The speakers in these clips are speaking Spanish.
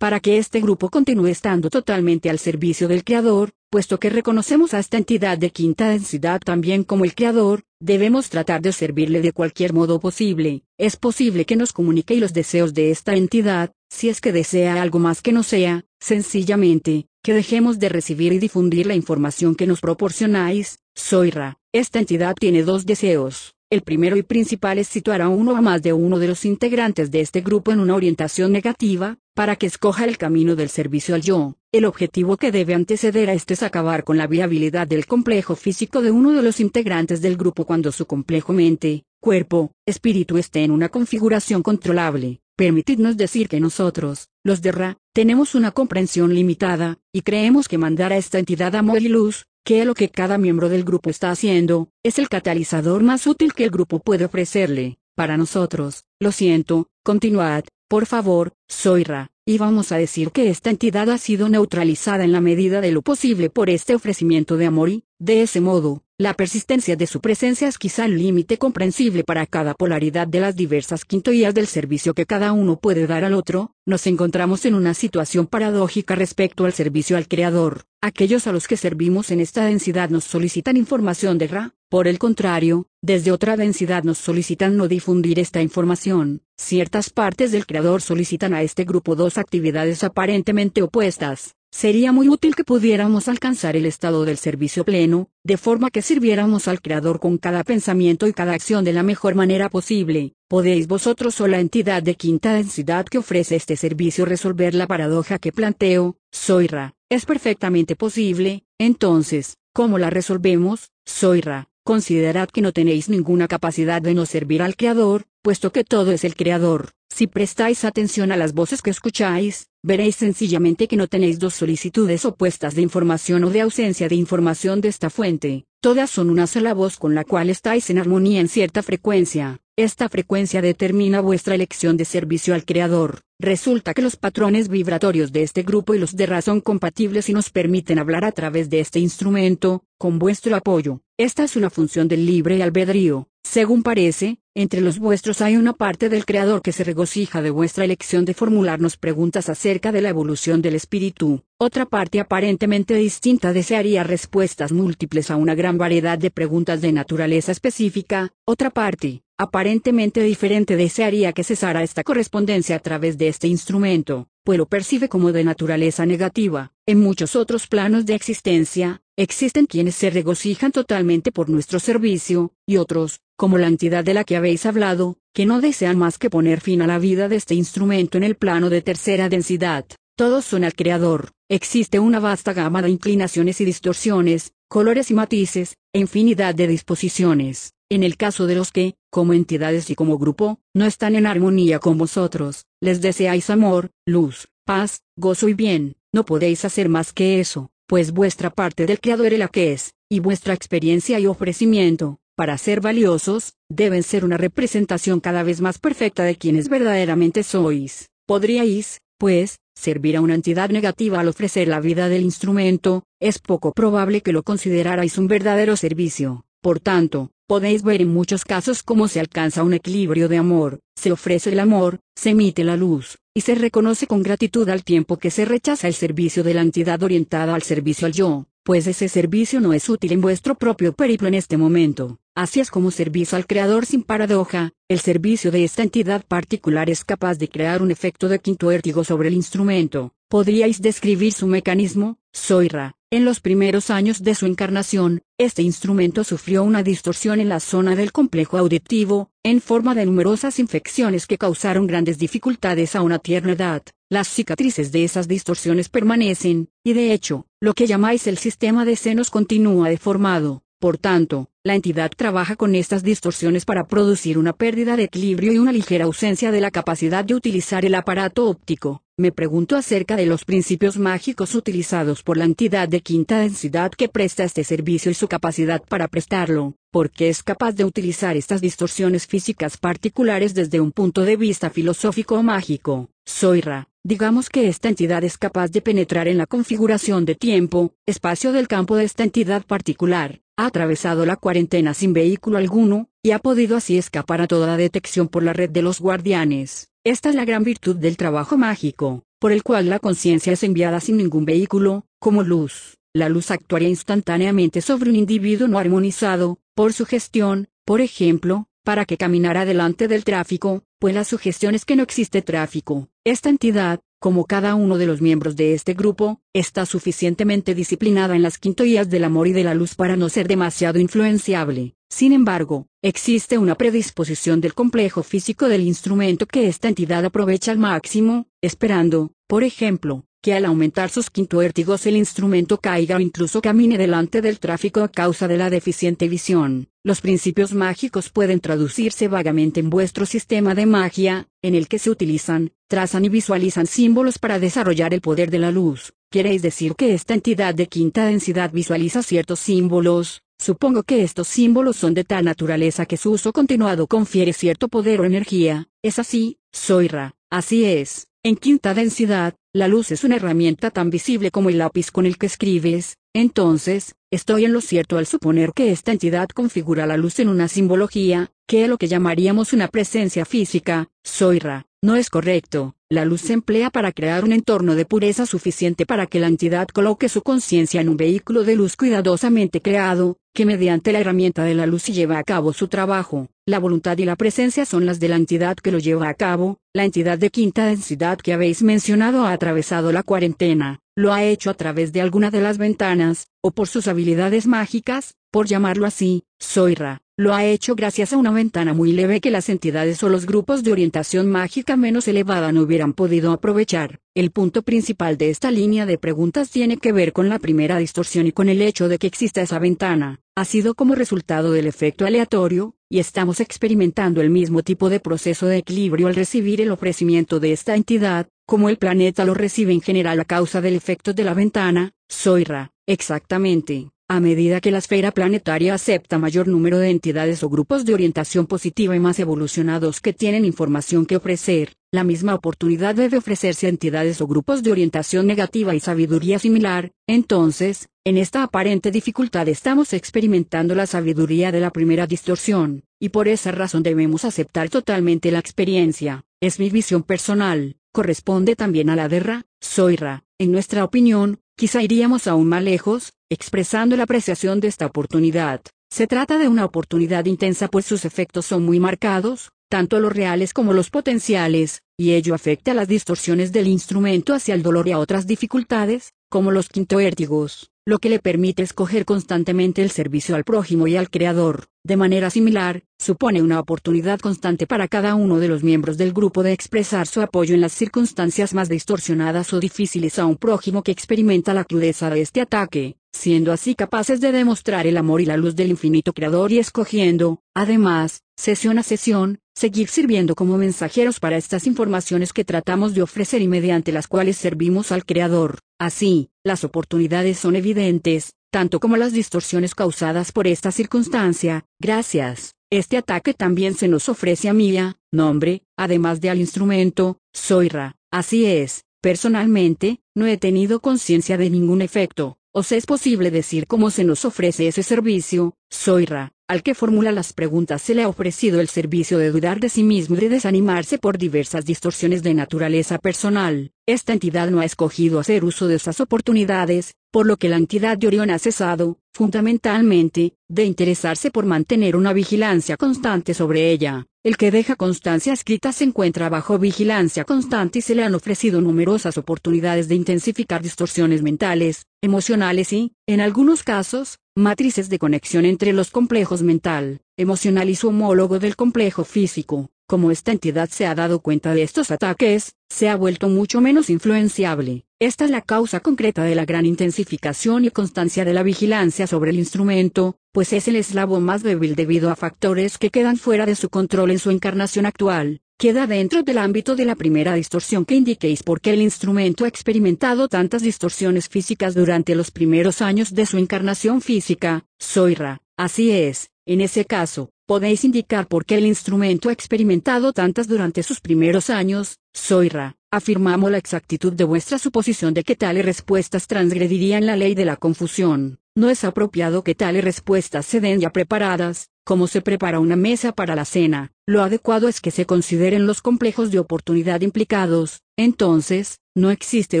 Para que este grupo continúe estando totalmente al servicio del Creador, puesto que reconocemos a esta entidad de quinta densidad también como el Creador, debemos tratar de servirle de cualquier modo posible. Es posible que nos comunique los deseos de esta entidad, si es que desea algo más que no sea, sencillamente, que dejemos de recibir y difundir la información que nos proporcionáis, Soira. Esta entidad tiene dos deseos. El primero y principal es situar a uno o más de uno de los integrantes de este grupo en una orientación negativa, para que escoja el camino del servicio al yo. El objetivo que debe anteceder a este es acabar con la viabilidad del complejo físico de uno de los integrantes del grupo cuando su complejo mente, cuerpo, espíritu esté en una configuración controlable. Permitidnos decir que nosotros, los de Ra, tenemos una comprensión limitada, y creemos que mandar a esta entidad amor y luz, que lo que cada miembro del grupo está haciendo, es el catalizador más útil que el grupo puede ofrecerle. Para nosotros, lo siento, continuad, por favor, soy Ra, y vamos a decir que esta entidad ha sido neutralizada en la medida de lo posible por este ofrecimiento de amor y, de ese modo, la persistencia de su presencia es quizá el límite comprensible para cada polaridad de las diversas quintoías del servicio que cada uno puede dar al otro, nos encontramos en una situación paradójica respecto al servicio al Creador. Aquellos a los que servimos en esta densidad nos solicitan información de Ra, por el contrario, desde otra densidad nos solicitan no difundir esta información. Ciertas partes del Creador solicitan a este grupo dos actividades aparentemente opuestas. Sería muy útil que pudiéramos alcanzar el estado del servicio pleno, de forma que sirviéramos al Creador con cada pensamiento y cada acción de la mejor manera posible. ¿Podéis vosotros o la entidad de quinta densidad que ofrece este servicio resolver la paradoja que planteo? Soy Ra. Es perfectamente posible, entonces, ¿cómo la resolvemos? Soy Ra. Considerad que no tenéis ninguna capacidad de no servir al Creador, puesto que todo es el Creador. Si prestáis atención a las voces que escucháis, veréis sencillamente que no tenéis dos solicitudes opuestas de información o de ausencia de información de esta fuente. Todas son una sola voz con la cual estáis en armonía en cierta frecuencia. Esta frecuencia determina vuestra elección de servicio al Creador. Resulta que los patrones vibratorios de este grupo y los de Ra son compatibles y nos permiten hablar a través de este instrumento, con vuestro apoyo. Esta es una función del libre albedrío. Según parece, entre los vuestros hay una parte del Creador que se regocija de vuestra elección de formularnos preguntas acerca de la evolución del espíritu. Otra parte aparentemente distinta desearía respuestas múltiples a una gran variedad de preguntas de naturaleza específica. Otra parte, aparentemente diferente, desearía que cesara esta correspondencia a través de este instrumento, pues lo percibe como de naturaleza negativa. En muchos otros planos de existencia, existen quienes se regocijan totalmente por nuestro servicio, y otros, como la entidad de la que habéis hablado, que no desean más que poner fin a la vida de este instrumento en el plano de tercera densidad. Todos son al Creador. Existe una vasta gama de inclinaciones y distorsiones, colores y matices, e infinidad de disposiciones. En el caso de los que, como entidades y como grupo, no están en armonía con vosotros, les deseáis amor, luz, paz, gozo y bien, no podéis hacer más que eso, pues vuestra parte del Creador es la que es, y vuestra experiencia y ofrecimiento, para ser valiosos, deben ser una representación cada vez más perfecta de quienes verdaderamente sois. Podríais, pues, servir a una entidad negativa al ofrecer la vida del instrumento, es poco probable que lo considerarais un verdadero servicio. Por tanto, podéis ver en muchos casos cómo se alcanza un equilibrio de amor, se ofrece el amor, se emite la luz, y se reconoce con gratitud al tiempo que se rechaza el servicio de la entidad orientada al servicio al yo pues ese servicio no es útil en vuestro propio periplo en este momento. Así es como servicio al Creador sin paradoja, el servicio de esta entidad particular es capaz de crear un efecto de quinto vértigo sobre el instrumento. ¿Podríais describir su mecanismo? Soira. En los primeros años de su encarnación, este instrumento sufrió una distorsión en la zona del complejo auditivo, en forma de numerosas infecciones que causaron grandes dificultades a una tierna edad. Las cicatrices de esas distorsiones permanecen, y de hecho, lo que llamáis el sistema de senos continúa deformado. Por tanto, la entidad trabaja con estas distorsiones para producir una pérdida de equilibrio y una ligera ausencia de la capacidad de utilizar el aparato óptico. Me pregunto acerca de los principios mágicos utilizados por la entidad de quinta densidad que presta este servicio y su capacidad para prestarlo, porque es capaz de utilizar estas distorsiones físicas particulares desde un punto de vista filosófico o mágico. Soyra, digamos que esta entidad es capaz de penetrar en la configuración de tiempo, espacio del campo de esta entidad particular, ha atravesado la cuarentena sin vehículo alguno, y ha podido así escapar a toda detección por la red de los guardianes. Esta es la gran virtud del trabajo mágico, por el cual la conciencia es enviada sin ningún vehículo, como luz. La luz actuaría instantáneamente sobre un individuo no armonizado, por sugestión, por ejemplo, para que caminara delante del tráfico, pues la sugestión es que no existe tráfico. Esta entidad, como cada uno de los miembros de este grupo, está suficientemente disciplinada en las quintoías del amor y de la luz para no ser demasiado influenciable. Sin embargo, existe una predisposición del complejo físico del instrumento que esta entidad aprovecha al máximo, esperando, por ejemplo, que al aumentar sus quintuértigos el instrumento caiga o incluso camine delante del tráfico a causa de la deficiente visión. Los principios mágicos pueden traducirse vagamente en vuestro sistema de magia, en el que se utilizan, trazan y visualizan símbolos para desarrollar el poder de la luz. ¿Queréis decir que esta entidad de quinta densidad visualiza ciertos símbolos? Supongo que estos símbolos son de tal naturaleza que su uso continuado confiere cierto poder o energía. ¿Es así, Soira? Así es. En quinta densidad, la luz es una herramienta tan visible como el lápiz con el que escribes, entonces, estoy en lo cierto al suponer que esta entidad configura la luz en una simbología, que es lo que llamaríamos una presencia física, Soira. No es correcto, la luz se emplea para crear un entorno de pureza suficiente para que la entidad coloque su conciencia en un vehículo de luz cuidadosamente creado, que mediante la herramienta de la luz lleva a cabo su trabajo. La voluntad y la presencia son las de la entidad que lo lleva a cabo, la entidad de quinta densidad que habéis mencionado ha atravesado la cuarentena, lo ha hecho a través de alguna de las ventanas, o por sus habilidades mágicas, por llamarlo así, Soira, lo ha hecho gracias a una ventana muy leve que las entidades o los grupos de orientación mágica menos elevada no hubieran podido aprovechar. El punto principal de esta línea de preguntas tiene que ver con la primera distorsión y con el hecho de que exista esa ventana. Ha sido como resultado del efecto aleatorio, y estamos experimentando el mismo tipo de proceso de equilibrio al recibir el ofrecimiento de esta entidad, como el planeta lo recibe en general a causa del efecto de la ventana, Soira, exactamente. A medida que la esfera planetaria acepta mayor número de entidades o grupos de orientación positiva y más evolucionados que tienen información que ofrecer, la misma oportunidad debe ofrecerse a entidades o grupos de orientación negativa y sabiduría similar, entonces, en esta aparente dificultad estamos experimentando la sabiduría de la primera distorsión, y por esa razón debemos aceptar totalmente la experiencia. Es mi visión personal, corresponde también a la de Ra, Soira. En nuestra opinión, quizá iríamos aún más lejos, expresando la apreciación de esta oportunidad. Se trata de una oportunidad intensa pues sus efectos son muy marcados, tanto los reales como los potenciales, y ello afecta a las distorsiones del instrumento hacia el dolor y a otras dificultades, como los quintoértigos, lo que le permite escoger constantemente el servicio al prójimo y al Creador. De manera similar, supone una oportunidad constante para cada uno de los miembros del grupo de expresar su apoyo en las circunstancias más distorsionadas o difíciles a un prójimo que experimenta la crudeza de este ataque, siendo así capaces de demostrar el amor y la luz del infinito Creador y escogiendo, además, sesión a sesión, seguir sirviendo como mensajeros para estas informaciones que tratamos de ofrecer y mediante las cuales servimos al Creador. Así, las oportunidades son evidentes, tanto como las distorsiones causadas por esta circunstancia. Gracias. Este ataque también se nos ofrece a Mía, nombre, además de al instrumento, Soira. Así es, personalmente, no he tenido conciencia de ningún efecto. ¿Os es posible decir cómo se nos ofrece ese servicio, Soira? Al que formula las preguntas se le ha ofrecido el servicio de dudar de sí mismo y de desanimarse por diversas distorsiones de naturaleza personal. Esta entidad no ha escogido hacer uso de esas oportunidades, por lo que la entidad de Orión ha cesado, fundamentalmente, de interesarse por mantener una vigilancia constante sobre ella. El que deja constancia escrita se encuentra bajo vigilancia constante y se le han ofrecido numerosas oportunidades de intensificar distorsiones mentales, emocionales y, en algunos casos, matrices de conexión entre los complejos mental, emocional y su homólogo del complejo físico. Como esta entidad se ha dado cuenta de estos ataques, se ha vuelto mucho menos influenciable. Esta es la causa concreta de la gran intensificación y constancia de la vigilancia sobre el instrumento, pues es el eslabón más débil debido a factores que quedan fuera de su control en su encarnación actual. Queda dentro del ámbito de la primera distorsión que indiquéis porque el instrumento ha experimentado tantas distorsiones físicas durante los primeros años de su encarnación física, Soira. Así es, en ese caso, podéis indicar por qué el instrumento ha experimentado tantas durante sus primeros años, Soira. Afirmamos la exactitud de vuestra suposición de que tales respuestas transgredirían la ley de la confusión. No es apropiado que tales respuestas se den ya preparadas, como se prepara una mesa para la cena. Lo adecuado es que se consideren los complejos de oportunidad implicados. Entonces, no existe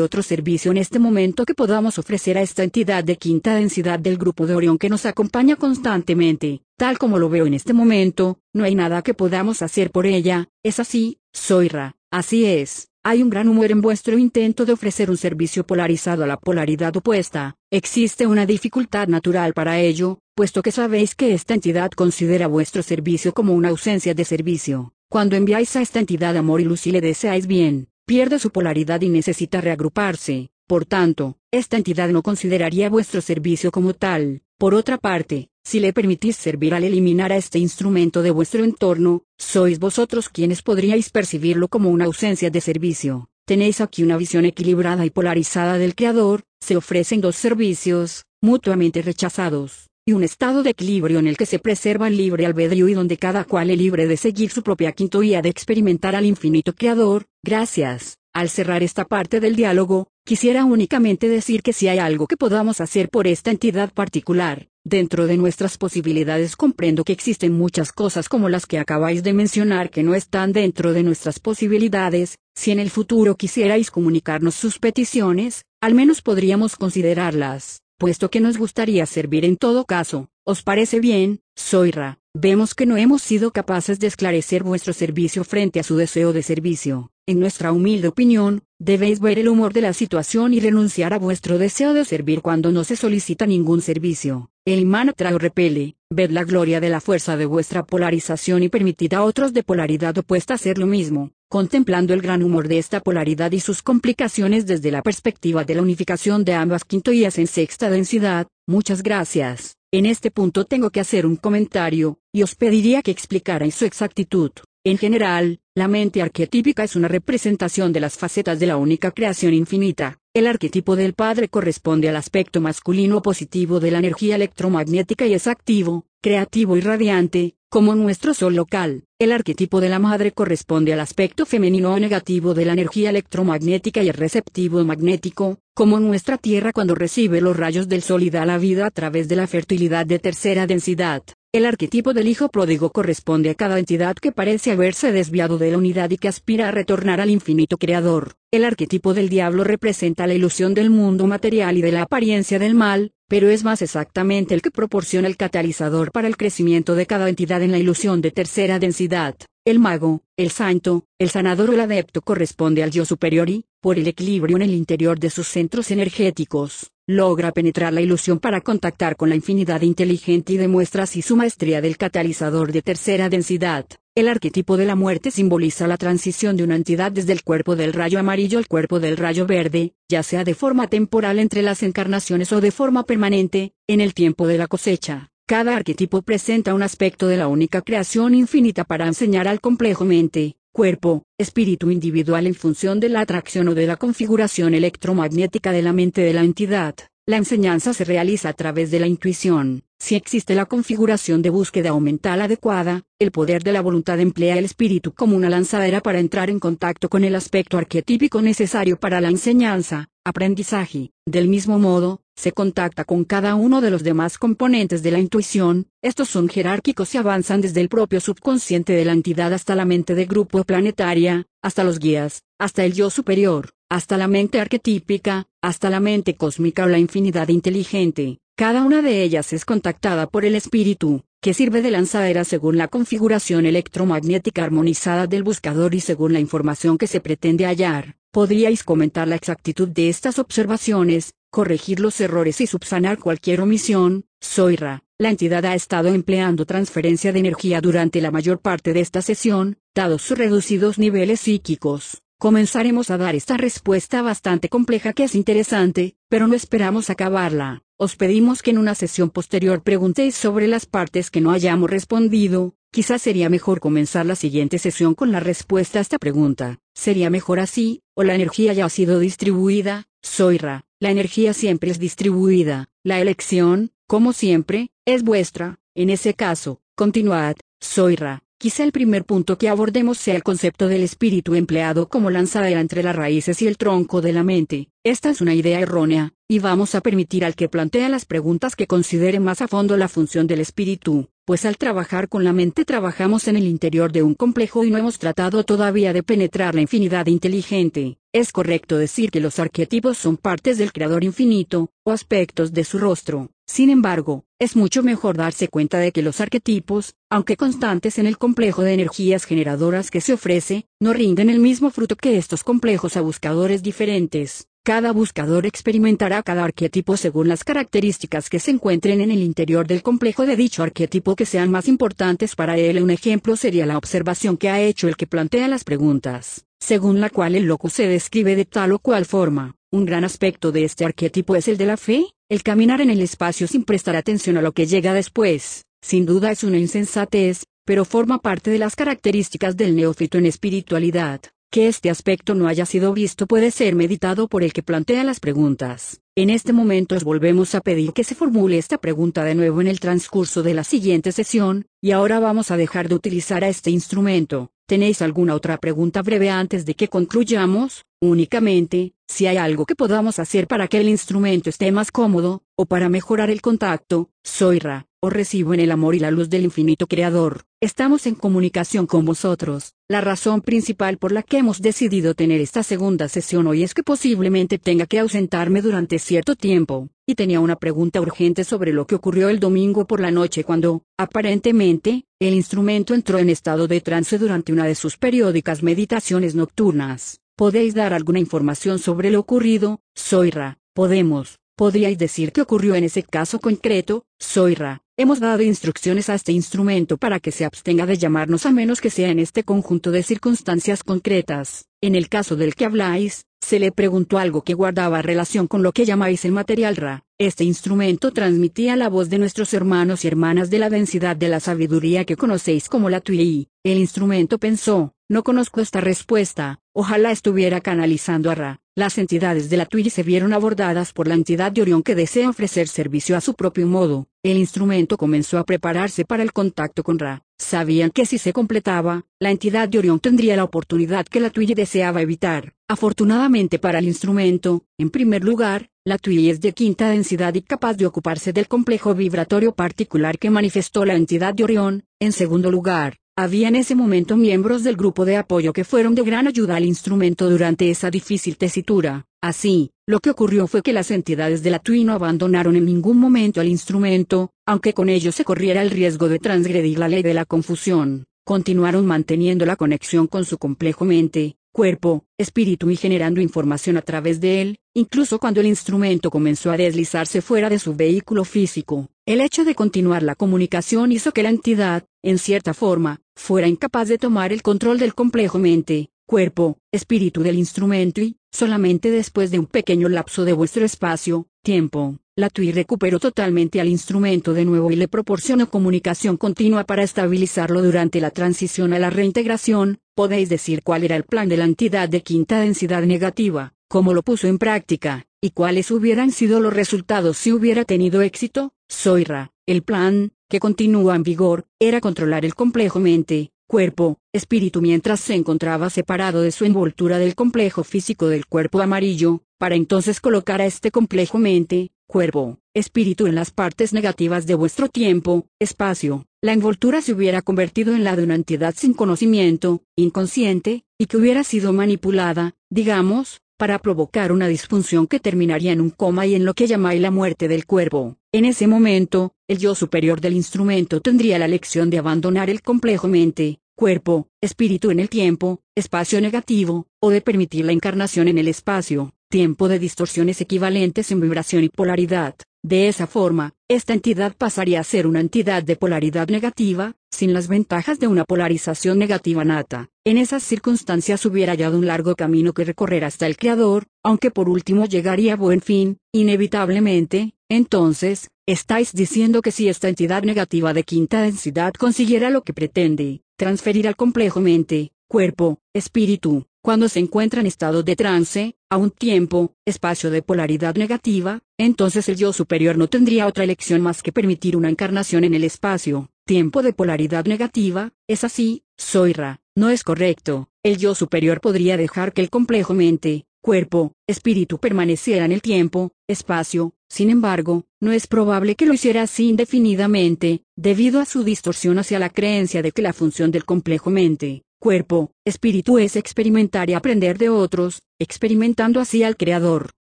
otro servicio en este momento que podamos ofrecer a esta entidad de quinta densidad del grupo de Orión que nos acompaña constantemente. Tal como lo veo en este momento, no hay nada que podamos hacer por ella. Es así, Soira. Así es. Hay un gran humor en vuestro intento de ofrecer un servicio polarizado a la polaridad opuesta. Existe una dificultad natural para ello, puesto que sabéis que esta entidad considera vuestro servicio como una ausencia de servicio. Cuando enviáis a esta entidad amor y luz y le deseáis bien, pierde su polaridad y necesita reagruparse. Por tanto, esta entidad no consideraría vuestro servicio como tal. Por otra parte, si le permitís servir al eliminar a este instrumento de vuestro entorno, sois vosotros quienes podríais percibirlo como una ausencia de servicio. Tenéis aquí una visión equilibrada y polarizada del Creador, se ofrecen dos servicios, mutuamente rechazados, y un estado de equilibrio en el que se preserva el libre albedrío y donde cada cual es libre de seguir su propia quintoía de experimentar al infinito Creador. Gracias. Al cerrar esta parte del diálogo, quisiera únicamente decir que si hay algo que podamos hacer por esta entidad particular, Dentro de nuestras posibilidades comprendo que existen muchas cosas como las que acabáis de mencionar que no están dentro de nuestras posibilidades, si en el futuro quisierais comunicarnos sus peticiones, al menos podríamos considerarlas, puesto que nos gustaría servir en todo caso. ¿Os parece bien, Soira? Vemos que no hemos sido capaces de esclarecer vuestro servicio frente a su deseo de servicio. En nuestra humilde opinión, debéis ver el humor de la situación y renunciar a vuestro deseo de servir cuando no se solicita ningún servicio. El imán atrae o repele, ved la gloria de la fuerza de vuestra polarización y permitid a otros de polaridad opuesta hacer lo mismo, contemplando el gran humor de esta polaridad y sus complicaciones desde la perspectiva de la unificación de ambas quintoías en sexta densidad. Muchas gracias. En este punto tengo que hacer un comentario, y os pediría que explicarais su exactitud. En general, la mente arquetípica es una representación de las facetas de la única creación infinita. El arquetipo del padre corresponde al aspecto masculino positivo de la energía electromagnética y es activo, creativo y radiante, como nuestro sol local. El arquetipo de la madre corresponde al aspecto femenino negativo de la energía electromagnética y es receptivo magnético, como nuestra Tierra cuando recibe los rayos del sol y da la vida a través de la fertilidad de tercera densidad. El arquetipo del hijo pródigo corresponde a cada entidad que parece haberse desviado de la unidad y que aspira a retornar al infinito creador. El arquetipo del diablo representa la ilusión del mundo material y de la apariencia del mal, pero es más exactamente el que proporciona el catalizador para el crecimiento de cada entidad en la ilusión de tercera densidad. El mago, el santo, el sanador o el adepto corresponde al yo superior y, por el equilibrio en el interior de sus centros energéticos, logra penetrar la ilusión para contactar con la infinidad inteligente y demuestra así su maestría del catalizador de tercera densidad. El arquetipo de la muerte simboliza la transición de una entidad desde el cuerpo del rayo amarillo al cuerpo del rayo verde, ya sea de forma temporal entre las encarnaciones o de forma permanente, en el tiempo de la cosecha. Cada arquetipo presenta un aspecto de la única creación infinita para enseñar al complejo mente, cuerpo, espíritu individual en función de la atracción o de la configuración electromagnética de la mente de la entidad. La enseñanza se realiza a través de la intuición. Si existe la configuración de búsqueda mental adecuada, el poder de la voluntad emplea el espíritu como una lanzadera para entrar en contacto con el aspecto arquetípico necesario para la enseñanza, aprendizaje. Del mismo modo, se contacta con cada uno de los demás componentes de la intuición, estos son jerárquicos y avanzan desde el propio subconsciente de la entidad hasta la mente de grupo planetaria, hasta los guías, hasta el yo superior, hasta la mente arquetípica, hasta la mente cósmica o la infinidad inteligente. Cada una de ellas es contactada por el espíritu, que sirve de lanzadera según la configuración electromagnética armonizada del buscador y según la información que se pretende hallar. ¿Podríais comentar la exactitud de estas observaciones? corregir los errores y subsanar cualquier omisión, soy Ra. La entidad ha estado empleando transferencia de energía durante la mayor parte de esta sesión, dados sus reducidos niveles psíquicos. Comenzaremos a dar esta respuesta bastante compleja que es interesante, pero no esperamos acabarla. Os pedimos que en una sesión posterior preguntéis sobre las partes que no hayamos respondido, quizás sería mejor comenzar la siguiente sesión con la respuesta a esta pregunta. Sería mejor así, o la energía ya ha sido distribuida, soy Ra. La energía siempre es distribuida, la elección, como siempre, es vuestra, en ese caso, continuad, soy Ra. Quizá el primer punto que abordemos sea el concepto del espíritu empleado como lanzadera entre las raíces y el tronco de la mente. Esta es una idea errónea, y vamos a permitir al que plantea las preguntas que considere más a fondo la función del espíritu, pues al trabajar con la mente trabajamos en el interior de un complejo y no hemos tratado todavía de penetrar la infinidad inteligente. Es correcto decir que los arquetipos son partes del Creador infinito, o aspectos de su rostro. Sin embargo, es mucho mejor darse cuenta de que los arquetipos, aunque constantes en el complejo de energías generadoras que se ofrece, no rinden el mismo fruto que estos complejos a buscadores diferentes. Cada buscador experimentará cada arquetipo según las características que se encuentren en el interior del complejo de dicho arquetipo que sean más importantes para él. Un ejemplo sería la observación que ha hecho el que plantea las preguntas, según la cual el loco se describe de tal o cual forma. Un gran aspecto de este arquetipo es el de la fe, el caminar en el espacio sin prestar atención a lo que llega después. Sin duda es una insensatez, pero forma parte de las características del neófito en espiritualidad. Que este aspecto no haya sido visto puede ser meditado por el que plantea las preguntas. En este momento os volvemos a pedir que se formule esta pregunta de nuevo en el transcurso de la siguiente sesión, y ahora vamos a dejar de utilizar a este instrumento. ¿Tenéis alguna otra pregunta breve antes de que concluyamos? Únicamente, si hay algo que podamos hacer para que el instrumento esté más cómodo, o para mejorar el contacto, soy Ra, os recibo en el amor y la luz del infinito Creador. Estamos en comunicación con vosotros. La razón principal por la que hemos decidido tener esta segunda sesión hoy es que posiblemente tenga que ausentarme durante cierto tiempo, y tenía una pregunta urgente sobre lo que ocurrió el domingo por la noche cuando, aparentemente, el instrumento entró en estado de trance durante una de sus periódicas meditaciones nocturnas. ¿Podéis dar alguna información sobre lo ocurrido? Soyra, podemos. ¿Podríais decir qué ocurrió en ese caso concreto? Soyra, hemos dado instrucciones a este instrumento para que se abstenga de llamarnos a menos que sea en este conjunto de circunstancias concretas. En el caso del que habláis, se le preguntó algo que guardaba relación con lo que llamáis el material Ra. Este instrumento transmitía la voz de nuestros hermanos y hermanas de la densidad de la sabiduría que conocéis como la Tui. El instrumento pensó, no conozco esta respuesta, ojalá estuviera canalizando a Ra. Las entidades de la Tui se vieron abordadas por la entidad de Orión que desea ofrecer servicio a su propio modo. El instrumento comenzó a prepararse para el contacto con Ra. Sabían que si se completaba, la entidad de Orión tendría la oportunidad que la Tui deseaba evitar. Afortunadamente para el instrumento, en primer lugar, la TUI es de quinta densidad y capaz de ocuparse del complejo vibratorio particular que manifestó la entidad de Orión. En segundo lugar, había en ese momento miembros del grupo de apoyo que fueron de gran ayuda al instrumento durante esa difícil tesitura. Así, lo que ocurrió fue que las entidades de la TUI no abandonaron en ningún momento al instrumento, aunque con ello se corriera el riesgo de transgredir la ley de la confusión. Continuaron manteniendo la conexión con su complejo mente, cuerpo, espíritu y generando información a través de él, incluso cuando el instrumento comenzó a deslizarse fuera de su vehículo físico. El hecho de continuar la comunicación hizo que la entidad, en cierta forma, fuera incapaz de tomar el control del complejo mente, cuerpo, espíritu del instrumento y, solamente después de un pequeño lapso de vuestro espacio, tiempo, la TUI recuperó totalmente al instrumento de nuevo y le proporcionó comunicación continua para estabilizarlo durante la transición a la reintegración. Podéis decir cuál era el plan de la entidad de quinta densidad negativa, cómo lo puso en práctica, y cuáles hubieran sido los resultados si hubiera tenido éxito. Soira, el plan, que continúa en vigor, era controlar el complejo mente, cuerpo, espíritu mientras se encontraba separado de su envoltura del complejo físico del cuerpo amarillo, para entonces colocar a este complejo mente, cuerpo, espíritu en las partes negativas de vuestro tiempo, espacio. La envoltura se hubiera convertido en la de una entidad sin conocimiento, inconsciente, y que hubiera sido manipulada, digamos, para provocar una disfunción que terminaría en un coma y en lo que llamáis la muerte del cuerpo. En ese momento, el yo superior del instrumento tendría la lección de abandonar el complejo mente, cuerpo, espíritu en el tiempo, espacio negativo, o de permitir la encarnación en el espacio, tiempo de distorsiones equivalentes en vibración y polaridad. De esa forma, esta entidad pasaría a ser una entidad de polaridad negativa, sin las ventajas de una polarización negativa nata. En esas circunstancias hubiera hallado un largo camino que recorrer hasta el Creador, aunque por último llegaría a buen fin, inevitablemente, entonces, estáis diciendo que si esta entidad negativa de quinta densidad consiguiera lo que pretende, transferir al complejo mente, cuerpo, espíritu, cuando se encuentra en estado de trance, a un tiempo, espacio de polaridad negativa, entonces el yo superior no tendría otra elección más que permitir una encarnación en el espacio, tiempo de polaridad negativa, es así, Soira, no es correcto, el yo superior podría dejar que el complejo mente, cuerpo, espíritu permaneciera en el tiempo, espacio, sin embargo, no es probable que lo hiciera así indefinidamente, debido a su distorsión hacia la creencia de que la función del complejo mente, cuerpo, espíritu es experimentar y aprender de otros, experimentando así al Creador,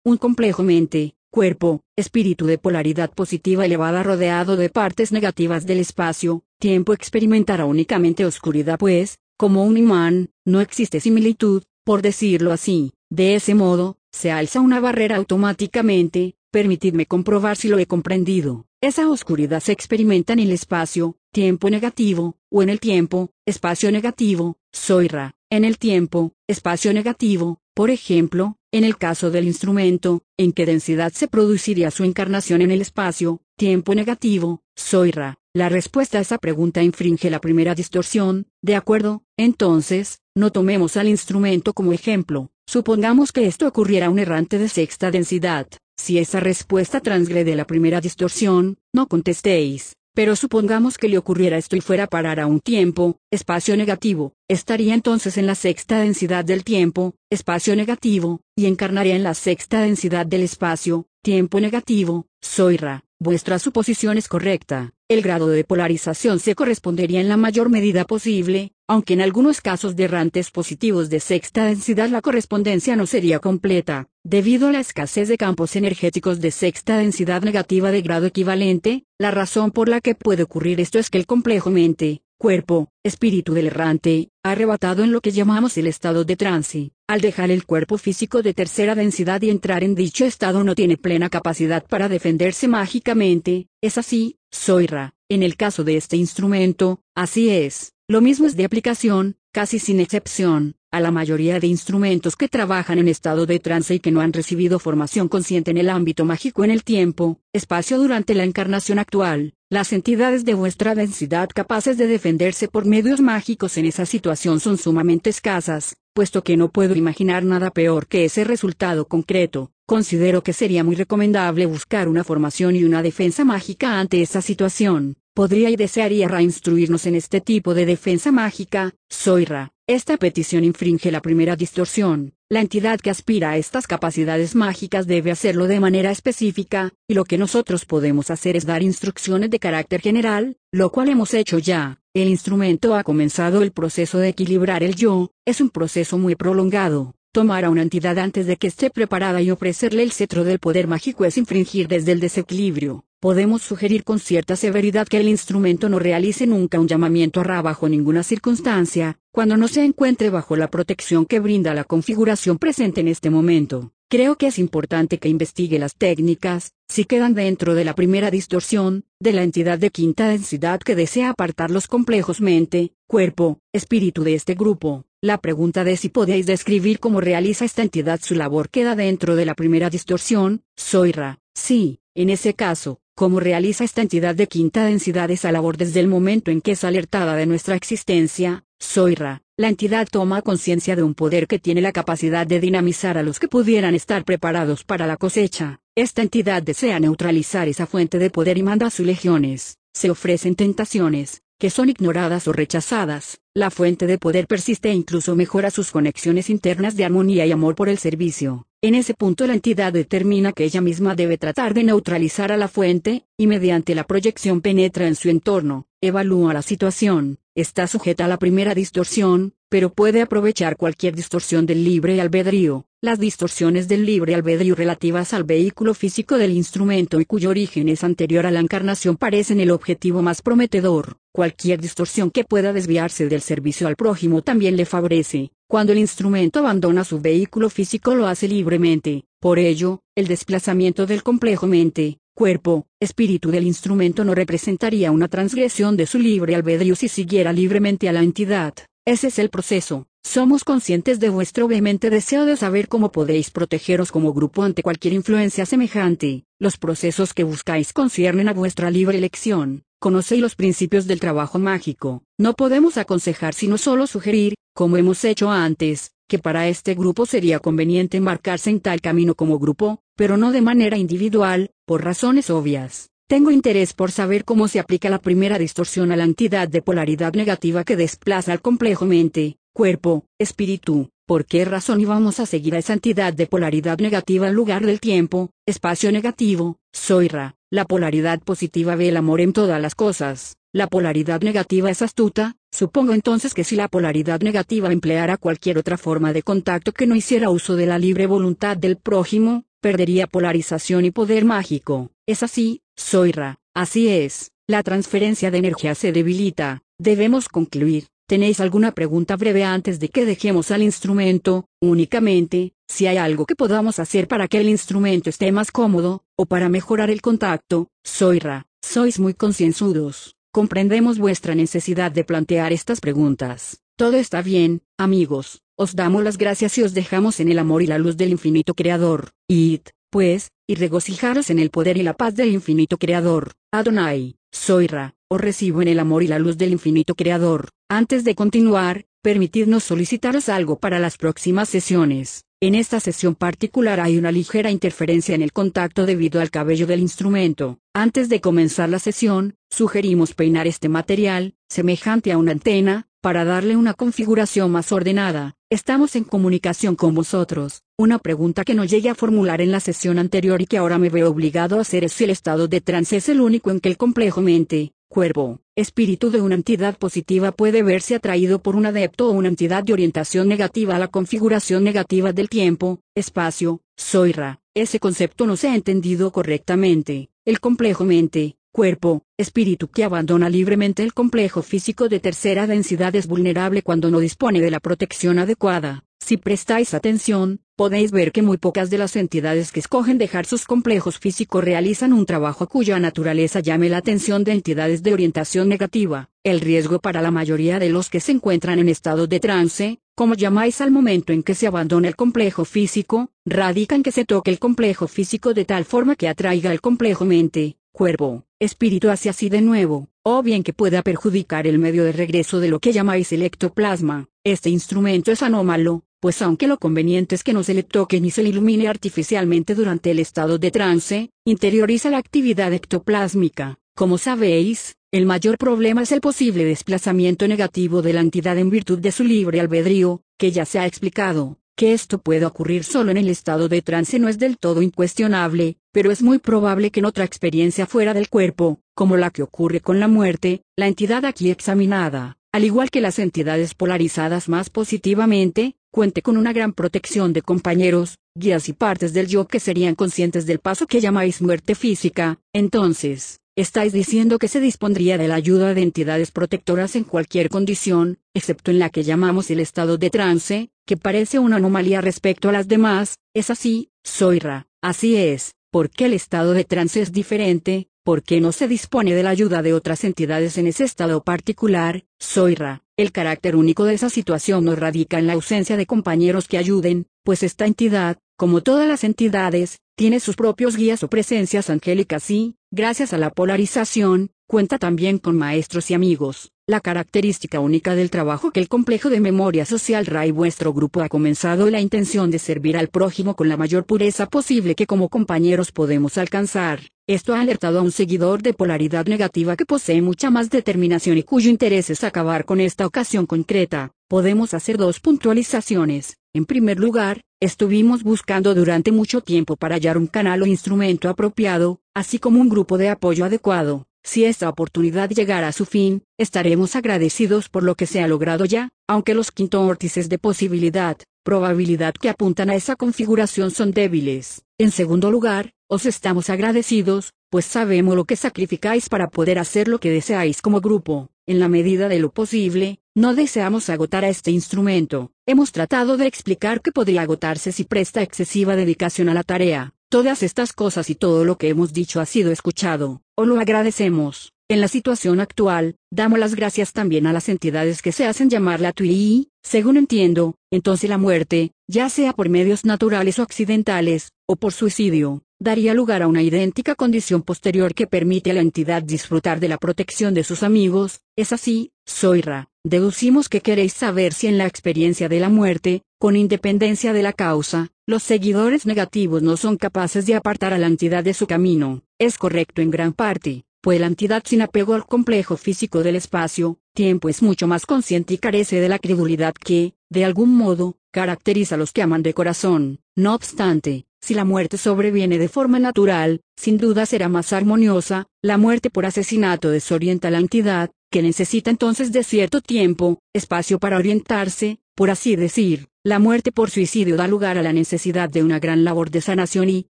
un complejo mente, cuerpo, espíritu de polaridad positiva elevada rodeado de partes negativas del espacio, tiempo experimentará únicamente oscuridad pues, como un imán, no existe similitud, por decirlo así, de ese modo, se alza una barrera automáticamente, permitidme comprobar si lo he comprendido. Esa oscuridad se experimenta en el espacio, tiempo negativo, o en el tiempo, espacio negativo, soira, en el tiempo, espacio negativo, por ejemplo, en el caso del instrumento, en qué densidad se produciría su encarnación en el espacio, tiempo negativo, soira. La respuesta a esa pregunta infringe la primera distorsión, ¿de acuerdo? Entonces, no tomemos al instrumento como ejemplo. Supongamos que esto ocurriera a un errante de sexta densidad. Si esa respuesta transgrede la primera distorsión, no contestéis. Pero supongamos que le ocurriera esto y fuera a parar a un tiempo, espacio negativo, estaría entonces en la sexta densidad del tiempo, espacio negativo, y encarnaría en la sexta densidad del espacio, tiempo negativo, Soira. Vuestra suposición es correcta. El grado de polarización se correspondería en la mayor medida posible, aunque en algunos casos de errantes positivos de sexta densidad la correspondencia no sería completa, debido a la escasez de campos energéticos de sexta densidad negativa de grado equivalente, la razón por la que puede ocurrir esto es que el complejo mente, cuerpo, espíritu del errante, arrebatado en lo que llamamos el estado de trance, al dejar el cuerpo físico de tercera densidad y entrar en dicho estado no tiene plena capacidad para defenderse mágicamente, es así, Soira, en el caso de este instrumento, así es. Lo mismo es de aplicación, casi sin excepción, a la mayoría de instrumentos que trabajan en estado de trance y que no han recibido formación consciente en el ámbito mágico en el tiempo, espacio durante la encarnación actual. Las entidades de vuestra densidad capaces de defenderse por medios mágicos en esa situación son sumamente escasas, puesto que no puedo imaginar nada peor que ese resultado concreto. Considero que sería muy recomendable buscar una formación y una defensa mágica ante esa situación podría y desearía reinstruirnos en este tipo de defensa mágica, Soira. Esta petición infringe la primera distorsión. La entidad que aspira a estas capacidades mágicas debe hacerlo de manera específica, y lo que nosotros podemos hacer es dar instrucciones de carácter general, lo cual hemos hecho ya. El instrumento ha comenzado el proceso de equilibrar el yo, es un proceso muy prolongado. Tomar a una entidad antes de que esté preparada y ofrecerle el cetro del poder mágico es infringir desde el desequilibrio podemos sugerir con cierta severidad que el instrumento no realice nunca un llamamiento a Ra bajo ninguna circunstancia, cuando no se encuentre bajo la protección que brinda la configuración presente en este momento. Creo que es importante que investigue las técnicas, si quedan dentro de la primera distorsión, de la entidad de quinta densidad que desea apartar los complejos mente, cuerpo, espíritu de este grupo. La pregunta de si podéis describir cómo realiza esta entidad su labor queda dentro de la primera distorsión, soy Ra. Sí, en ese caso, ¿Cómo realiza esta entidad de quinta densidad esa labor desde el momento en que es alertada de nuestra existencia? Soira, la entidad toma conciencia de un poder que tiene la capacidad de dinamizar a los que pudieran estar preparados para la cosecha. Esta entidad desea neutralizar esa fuente de poder y manda a sus legiones. Se ofrecen tentaciones, que son ignoradas o rechazadas. La fuente de poder persiste e incluso mejora sus conexiones internas de armonía y amor por el servicio. En ese punto la entidad determina que ella misma debe tratar de neutralizar a la fuente, y mediante la proyección penetra en su entorno, evalúa la situación, está sujeta a la primera distorsión, pero puede aprovechar cualquier distorsión del libre albedrío. Las distorsiones del libre albedrío relativas al vehículo físico del instrumento y cuyo origen es anterior a la encarnación parecen el objetivo más prometedor. Cualquier distorsión que pueda desviarse del servicio al prójimo también le favorece. Cuando el instrumento abandona su vehículo físico lo hace libremente. Por ello, el desplazamiento del complejo mente, cuerpo, espíritu del instrumento no representaría una transgresión de su libre albedrío si siguiera libremente a la entidad. Ese es el proceso. Somos conscientes de vuestro vehemente deseo de saber cómo podéis protegeros como grupo ante cualquier influencia semejante. Los procesos que buscáis conciernen a vuestra libre elección. Conocéis los principios del trabajo mágico. No podemos aconsejar sino solo sugerir, como hemos hecho antes, que para este grupo sería conveniente embarcarse en tal camino como grupo, pero no de manera individual, por razones obvias. Tengo interés por saber cómo se aplica la primera distorsión a la entidad de polaridad negativa que desplaza al complejo mente, cuerpo, espíritu, ¿por qué razón íbamos a seguir a esa entidad de polaridad negativa en lugar del tiempo, espacio negativo, Soira? La polaridad positiva ve el amor en todas las cosas, la polaridad negativa es astuta, supongo entonces que si la polaridad negativa empleara cualquier otra forma de contacto que no hiciera uso de la libre voluntad del prójimo, perdería polarización y poder mágico. Es así, Soira, así es, la transferencia de energía se debilita, debemos concluir. ¿Tenéis alguna pregunta breve antes de que dejemos al instrumento? Únicamente, si hay algo que podamos hacer para que el instrumento esté más cómodo, o para mejorar el contacto, Soira, sois muy concienzudos. Comprendemos vuestra necesidad de plantear estas preguntas. Todo está bien, amigos. Os damos las gracias y os dejamos en el amor y la luz del infinito Creador. Id, pues, y regocijaros en el poder y la paz del infinito Creador. Adonai, Soira, os recibo en el amor y la luz del infinito Creador. Antes de continuar, permitidnos solicitaros algo para las próximas sesiones. En esta sesión particular hay una ligera interferencia en el contacto debido al cabello del instrumento. Antes de comenzar la sesión, sugerimos peinar este material, semejante a una antena, para darle una configuración más ordenada. Estamos en comunicación con vosotros. Una pregunta que no llegué a formular en la sesión anterior y que ahora me veo obligado a hacer es si el estado de trance es el único en que el complejo mente, cuerpo, espíritu de una entidad positiva puede verse atraído por un adepto o una entidad de orientación negativa a la configuración negativa del tiempo, espacio, soira. Ese concepto no se ha entendido correctamente. El complejo mente, cuerpo, espíritu que abandona libremente el complejo físico de tercera densidad es vulnerable cuando no dispone de la protección adecuada. Si prestáis atención, podéis ver que muy pocas de las entidades que escogen dejar sus complejos físicos realizan un trabajo cuya naturaleza llame la atención de entidades de orientación negativa. El riesgo para la mayoría de los que se encuentran en estado de trance, como llamáis al momento en que se abandona el complejo físico, radica en que se toque el complejo físico de tal forma que atraiga el complejo mente, cuerpo, espíritu hacia sí de nuevo, o bien que pueda perjudicar el medio de regreso de lo que llamáis el ectoplasma. Este instrumento es anómalo, pues aunque lo conveniente es que no se le toque ni se le ilumine artificialmente durante el estado de trance, interioriza la actividad ectoplásmica. Como sabéis, el mayor problema es el posible desplazamiento negativo de la entidad en virtud de su libre albedrío, que ya se ha explicado. Que esto pueda ocurrir solo en el estado de trance no es del todo incuestionable, pero es muy probable que en otra experiencia fuera del cuerpo, como la que ocurre con la muerte, la entidad aquí examinada, al igual que las entidades polarizadas más positivamente, cuente con una gran protección de compañeros, guías y partes del yo que serían conscientes del paso que llamáis muerte física, entonces, Estáis diciendo que se dispondría de la ayuda de entidades protectoras en cualquier condición, excepto en la que llamamos el estado de trance, que parece una anomalía respecto a las demás, es así, Soira, así es, ¿por qué el estado de trance es diferente? ¿Por qué no se dispone de la ayuda de otras entidades en ese estado particular? Soira, el carácter único de esa situación no radica en la ausencia de compañeros que ayuden, pues esta entidad, como todas las entidades, tiene sus propios guías o presencias angélicas y, gracias a la polarización, cuenta también con maestros y amigos. La característica única del trabajo que el complejo de memoria social RAI vuestro grupo ha comenzado la intención de servir al prójimo con la mayor pureza posible que como compañeros podemos alcanzar. Esto ha alertado a un seguidor de polaridad negativa que posee mucha más determinación y cuyo interés es acabar con esta ocasión concreta. Podemos hacer dos puntualizaciones. En primer lugar, estuvimos buscando durante mucho tiempo para hallar un canal o instrumento apropiado, así como un grupo de apoyo adecuado. Si esta oportunidad llegara a su fin, estaremos agradecidos por lo que se ha logrado ya, aunque los quinto órtices de posibilidad, probabilidad que apuntan a esa configuración son débiles. En segundo lugar, os estamos agradecidos, pues sabemos lo que sacrificáis para poder hacer lo que deseáis como grupo. En la medida de lo posible, no deseamos agotar a este instrumento. Hemos tratado de explicar que podría agotarse si presta excesiva dedicación a la tarea. Todas estas cosas y todo lo que hemos dicho ha sido escuchado. O lo agradecemos. En la situación actual, damos las gracias también a las entidades que se hacen llamar la TUI, según entiendo, entonces la muerte, ya sea por medios naturales o accidentales, o por suicidio, daría lugar a una idéntica condición posterior que permite a la entidad disfrutar de la protección de sus amigos, es así, Soira, deducimos que queréis saber si en la experiencia de la muerte, con independencia de la causa, los seguidores negativos no son capaces de apartar a la entidad de su camino, es correcto en gran parte, pues la entidad sin apego al complejo físico del espacio, tiempo es mucho más consciente y carece de la credulidad que, de algún modo, caracteriza a los que aman de corazón. No obstante, si la muerte sobreviene de forma natural, sin duda será más armoniosa, la muerte por asesinato desorienta la entidad, que necesita entonces de cierto tiempo, espacio para orientarse, por así decir, la muerte por suicidio da lugar a la necesidad de una gran labor de sanación y,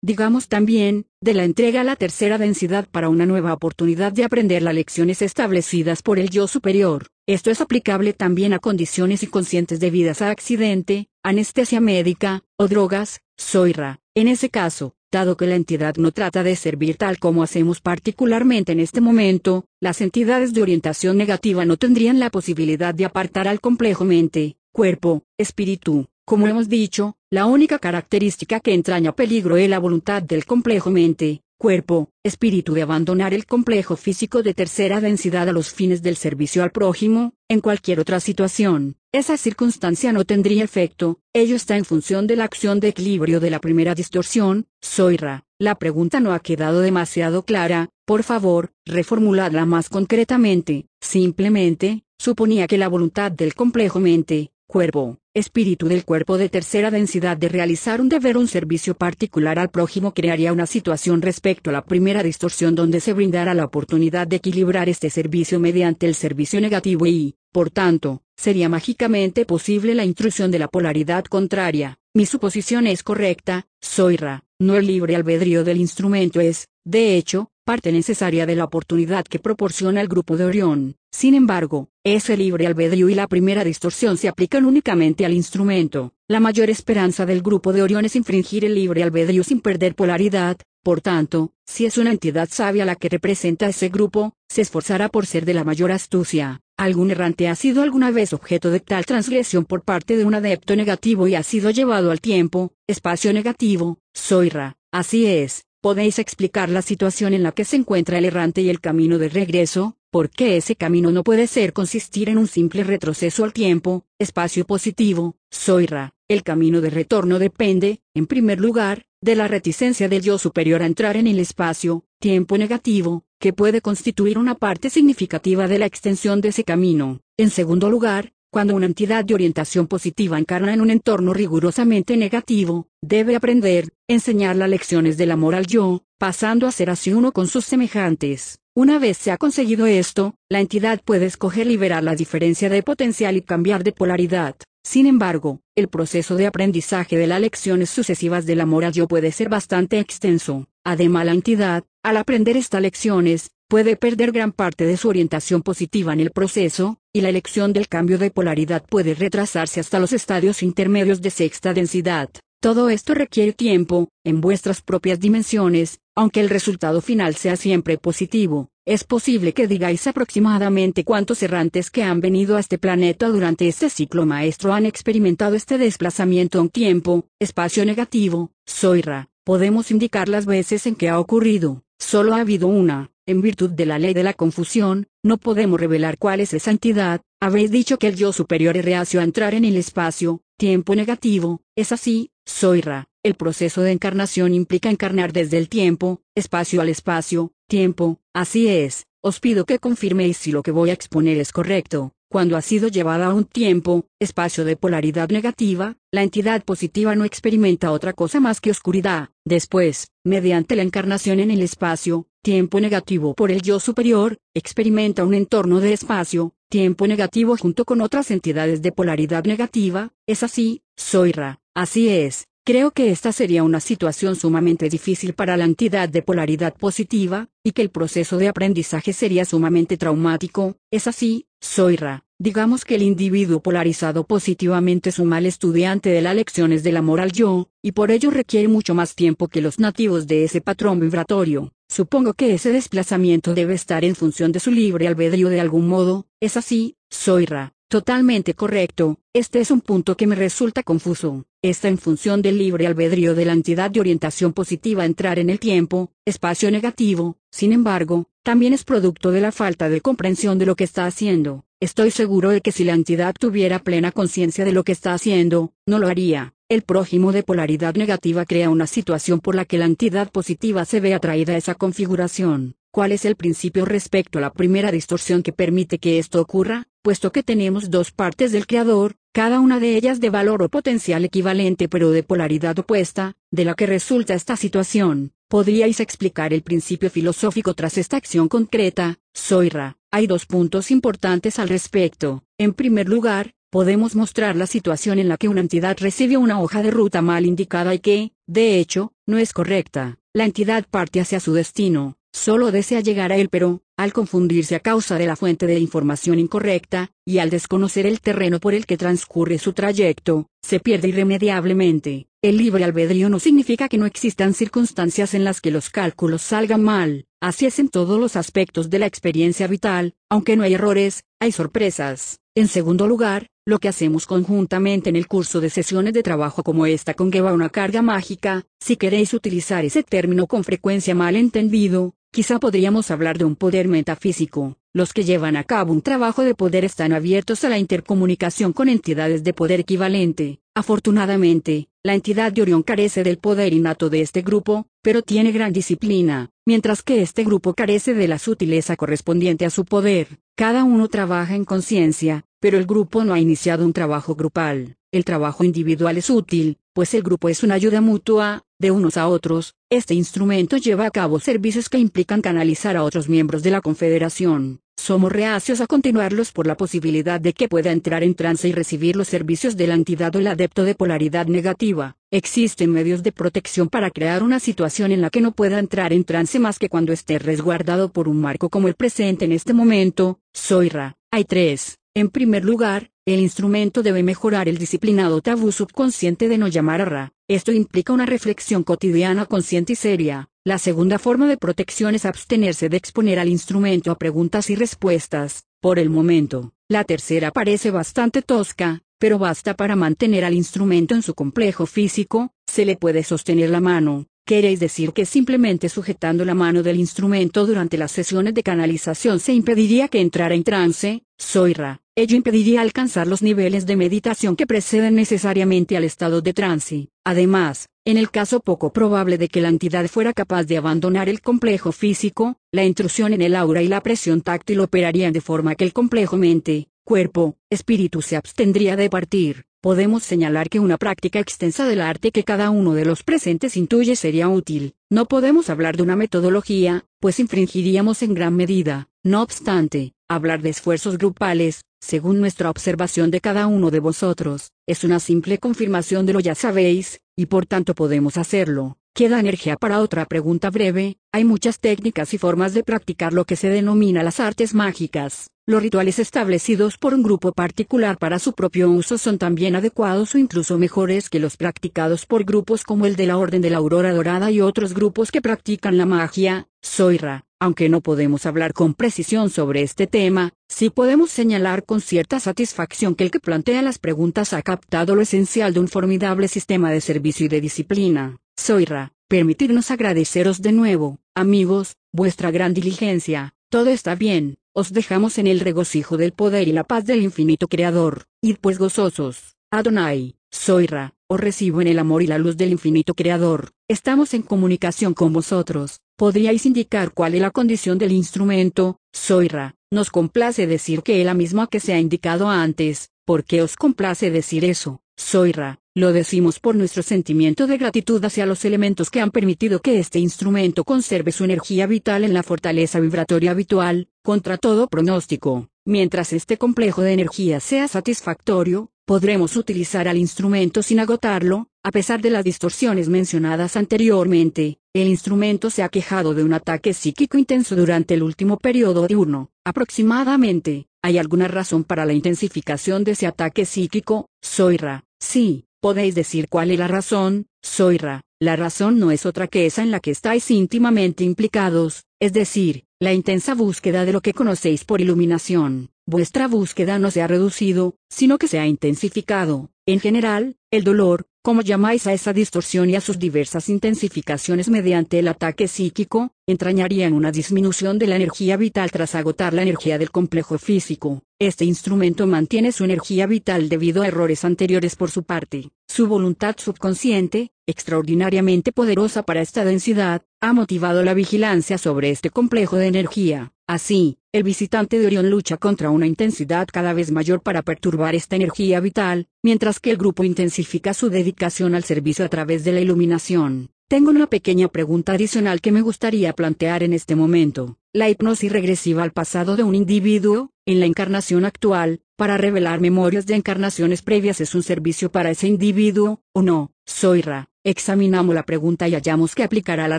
digamos también, de la entrega a la tercera densidad para una nueva oportunidad de aprender las lecciones establecidas por el yo superior. Esto es aplicable también a condiciones inconscientes debidas a accidente, anestesia médica, o drogas, soira. En ese caso, dado que la entidad no trata de servir tal como hacemos particularmente en este momento, las entidades de orientación negativa no tendrían la posibilidad de apartar al complejo mente, cuerpo, espíritu. Como hemos dicho, la única característica que entraña peligro es la voluntad del complejo mente, cuerpo, espíritu de abandonar el complejo físico de tercera densidad a los fines del servicio al prójimo, en cualquier otra situación, esa circunstancia no tendría efecto, ello está en función de la acción de equilibrio de la primera distorsión, Soira. La pregunta no ha quedado demasiado clara, por favor, reformuladla más concretamente, simplemente, suponía que la voluntad del complejo mente, cuerpo, espíritu del cuerpo de tercera densidad de realizar un deber o un servicio particular al prójimo crearía una situación respecto a la primera distorsión donde se brindara la oportunidad de equilibrar este servicio mediante el servicio negativo y, por tanto, sería mágicamente posible la intrusión de la polaridad contraria. Mi suposición es correcta, Soira, no el libre albedrío del instrumento es, de hecho, parte necesaria de la oportunidad que proporciona el grupo de Orión. Sin embargo, ese libre albedrío y la primera distorsión se aplican únicamente al instrumento. La mayor esperanza del grupo de Orión es infringir el libre albedrío sin perder polaridad, por tanto, si es una entidad sabia la que representa ese grupo, se esforzará por ser de la mayor astucia. ¿Algún errante ha sido alguna vez objeto de tal transgresión por parte de un adepto negativo y ha sido llevado al tiempo, espacio negativo, Soira? Así es, ¿Podéis explicar la situación en la que se encuentra el errante y el camino de regreso? ¿Por qué ese camino no puede ser consistir en un simple retroceso al tiempo, espacio positivo? Soira, el camino de retorno depende, en primer lugar, de la reticencia del yo superior a entrar en el espacio, tiempo negativo, que puede constituir una parte significativa de la extensión de ese camino. En segundo lugar, cuando una entidad de orientación positiva encarna en un entorno rigurosamente negativo, debe aprender, enseñar las lecciones del amor al yo, pasando a ser así uno con sus semejantes. Una vez se ha conseguido esto, la entidad puede escoger liberar la diferencia de potencial y cambiar de polaridad. Sin embargo, el proceso de aprendizaje de las lecciones sucesivas del amor al yo puede ser bastante extenso. Además, la entidad, al aprender estas lecciones, puede perder gran parte de su orientación positiva en el proceso, y la elección del cambio de polaridad puede retrasarse hasta los estadios intermedios de sexta densidad. Todo esto requiere tiempo, en vuestras propias dimensiones, aunque el resultado final sea siempre positivo. Es posible que digáis aproximadamente cuántos errantes que han venido a este planeta durante este ciclo maestro han experimentado este desplazamiento en tiempo, espacio negativo, Soira. Podemos indicar las veces en que ha ocurrido. Solo ha habido una. En virtud de la ley de la confusión, no podemos revelar cuál es esa entidad. Habéis dicho que el yo superior es reacio a entrar en el espacio, tiempo negativo. Es así, Soira. El proceso de encarnación implica encarnar desde el tiempo, espacio al espacio, tiempo. Así es. Os pido que confirméis si lo que voy a exponer es correcto. Cuando ha sido llevada a un tiempo, espacio de polaridad negativa, la entidad positiva no experimenta otra cosa más que oscuridad. Después, mediante la encarnación en el espacio, tiempo negativo por el yo superior, experimenta un entorno de espacio, tiempo negativo junto con otras entidades de polaridad negativa, es así, soy Ra. Así es, creo que esta sería una situación sumamente difícil para la entidad de polaridad positiva, y que el proceso de aprendizaje sería sumamente traumático, es así, soy Ra. Digamos que el individuo polarizado positivamente es un mal estudiante de las lecciones de la moral yo, y por ello requiere mucho más tiempo que los nativos de ese patrón vibratorio. Supongo que ese desplazamiento debe estar en función de su libre albedrío de algún modo, es así, soy Ra. Totalmente correcto, este es un punto que me resulta confuso. Está en función del libre albedrío de la entidad de orientación positiva entrar en el tiempo, espacio negativo, sin embargo, también es producto de la falta de comprensión de lo que está haciendo. Estoy seguro de que si la entidad tuviera plena conciencia de lo que está haciendo, no lo haría. El prójimo de polaridad negativa crea una situación por la que la entidad positiva se ve atraída a esa configuración. ¿Cuál es el principio respecto a la primera distorsión que permite que esto ocurra? Puesto que tenemos dos partes del creador, cada una de ellas de valor o potencial equivalente pero de polaridad opuesta, de la que resulta esta situación, ¿podríais explicar el principio filosófico tras esta acción concreta? Soyra, hay dos puntos importantes al respecto. En primer lugar, podemos mostrar la situación en la que una entidad recibe una hoja de ruta mal indicada y que, de hecho, no es correcta. La entidad parte hacia su destino, solo desea llegar a él pero, al confundirse a causa de la fuente de información incorrecta, y al desconocer el terreno por el que transcurre su trayecto, se pierde irremediablemente. El libre albedrío no significa que no existan circunstancias en las que los cálculos salgan mal, así es en todos los aspectos de la experiencia vital, aunque no hay errores, hay sorpresas. En segundo lugar, lo que hacemos conjuntamente en el curso de sesiones de trabajo como esta conlleva una carga mágica, si queréis utilizar ese término con frecuencia mal entendido, quizá podríamos hablar de un poder metafísico. Los que llevan a cabo un trabajo de poder están abiertos a la intercomunicación con entidades de poder equivalente. Afortunadamente, la entidad de Orión carece del poder innato de este grupo, pero tiene gran disciplina, mientras que este grupo carece de la sutileza correspondiente a su poder. Cada uno trabaja en conciencia, pero el grupo no ha iniciado un trabajo grupal. El trabajo individual es útil, pues el grupo es una ayuda mutua, de unos a otros. Este instrumento lleva a cabo servicios que implican canalizar a otros miembros de la Confederación. Somos reacios a continuarlos por la posibilidad de que pueda entrar en trance y recibir los servicios de la entidad o el adepto de polaridad negativa. Existen medios de protección para crear una situación en la que no pueda entrar en trance más que cuando esté resguardado por un marco como el presente en este momento. Soyra. Hay tres. En primer lugar, el instrumento debe mejorar el disciplinado tabú subconsciente de no llamar a Ra. Esto implica una reflexión cotidiana consciente y seria. La segunda forma de protección es abstenerse de exponer al instrumento a preguntas y respuestas, por el momento. La tercera parece bastante tosca, pero basta para mantener al instrumento en su complejo físico, se le puede sostener la mano. ¿Queréis decir que simplemente sujetando la mano del instrumento durante las sesiones de canalización se impediría que entrara en trance? Soyra, ello impediría alcanzar los niveles de meditación que preceden necesariamente al estado de trance. Además, en el caso poco probable de que la entidad fuera capaz de abandonar el complejo físico, la intrusión en el aura y la presión táctil operarían de forma que el complejo mente, cuerpo, espíritu se abstendría de partir. Podemos señalar que una práctica extensa del arte que cada uno de los presentes intuye sería útil. No podemos hablar de una metodología, pues infringiríamos en gran medida. No obstante, hablar de esfuerzos grupales, según nuestra observación de cada uno de vosotros, es una simple confirmación de lo ya sabéis, y por tanto podemos hacerlo. Queda energía para otra pregunta breve, hay muchas técnicas y formas de practicar lo que se denomina las artes mágicas. Los rituales establecidos por un grupo particular para su propio uso son también adecuados o incluso mejores que los practicados por grupos como el de la Orden de la Aurora Dorada y otros grupos que practican la magia. Soyra, aunque no podemos hablar con precisión sobre este tema, sí podemos señalar con cierta satisfacción que el que plantea las preguntas ha captado lo esencial de un formidable sistema de servicio y de disciplina. Soyra, permitirnos agradeceros de nuevo, amigos, vuestra gran diligencia, todo está bien, os dejamos en el regocijo del poder y la paz del infinito Creador, id pues gozosos, Adonai, Soyra, os recibo en el amor y la luz del infinito Creador, estamos en comunicación con vosotros, ¿podríais indicar cuál es la condición del instrumento? Soyra, nos complace decir que es la misma que se ha indicado antes, ¿por qué os complace decir eso? Soyra, lo decimos por nuestro sentimiento de gratitud hacia los elementos que han permitido que este instrumento conserve su energía vital en la fortaleza vibratoria habitual, contra todo pronóstico. Mientras este complejo de energía sea satisfactorio, podremos utilizar al instrumento sin agotarlo, a pesar de las distorsiones mencionadas anteriormente. El instrumento se ha quejado de un ataque psíquico intenso durante el último periodo diurno, aproximadamente. ¿Hay alguna razón para la intensificación de ese ataque psíquico, Soira? Sí, podéis decir cuál es la razón, Soira. La razón no es otra que esa en la que estáis íntimamente implicados, es decir, la intensa búsqueda de lo que conocéis por iluminación. Vuestra búsqueda no se ha reducido, sino que se ha intensificado. En general, el dolor, como llamáis a esa distorsión y a sus diversas intensificaciones mediante el ataque psíquico, entrañarían una disminución de la energía vital tras agotar la energía del complejo físico. Este instrumento mantiene su energía vital debido a errores anteriores por su parte. Su voluntad subconsciente, extraordinariamente poderosa para esta densidad, ha motivado la vigilancia sobre este complejo de energía. Así, el visitante de Orión lucha contra una intensidad cada vez mayor para perturbar esta energía vital, mientras que el grupo intensifica su dedicación al servicio a través de la iluminación. Tengo una pequeña pregunta adicional que me gustaría plantear en este momento. La hipnosis regresiva al pasado de un individuo, en la encarnación actual, para revelar memorias de encarnaciones previas es un servicio para ese individuo, ¿o no? Soyra, examinamos la pregunta y hallamos que aplicará la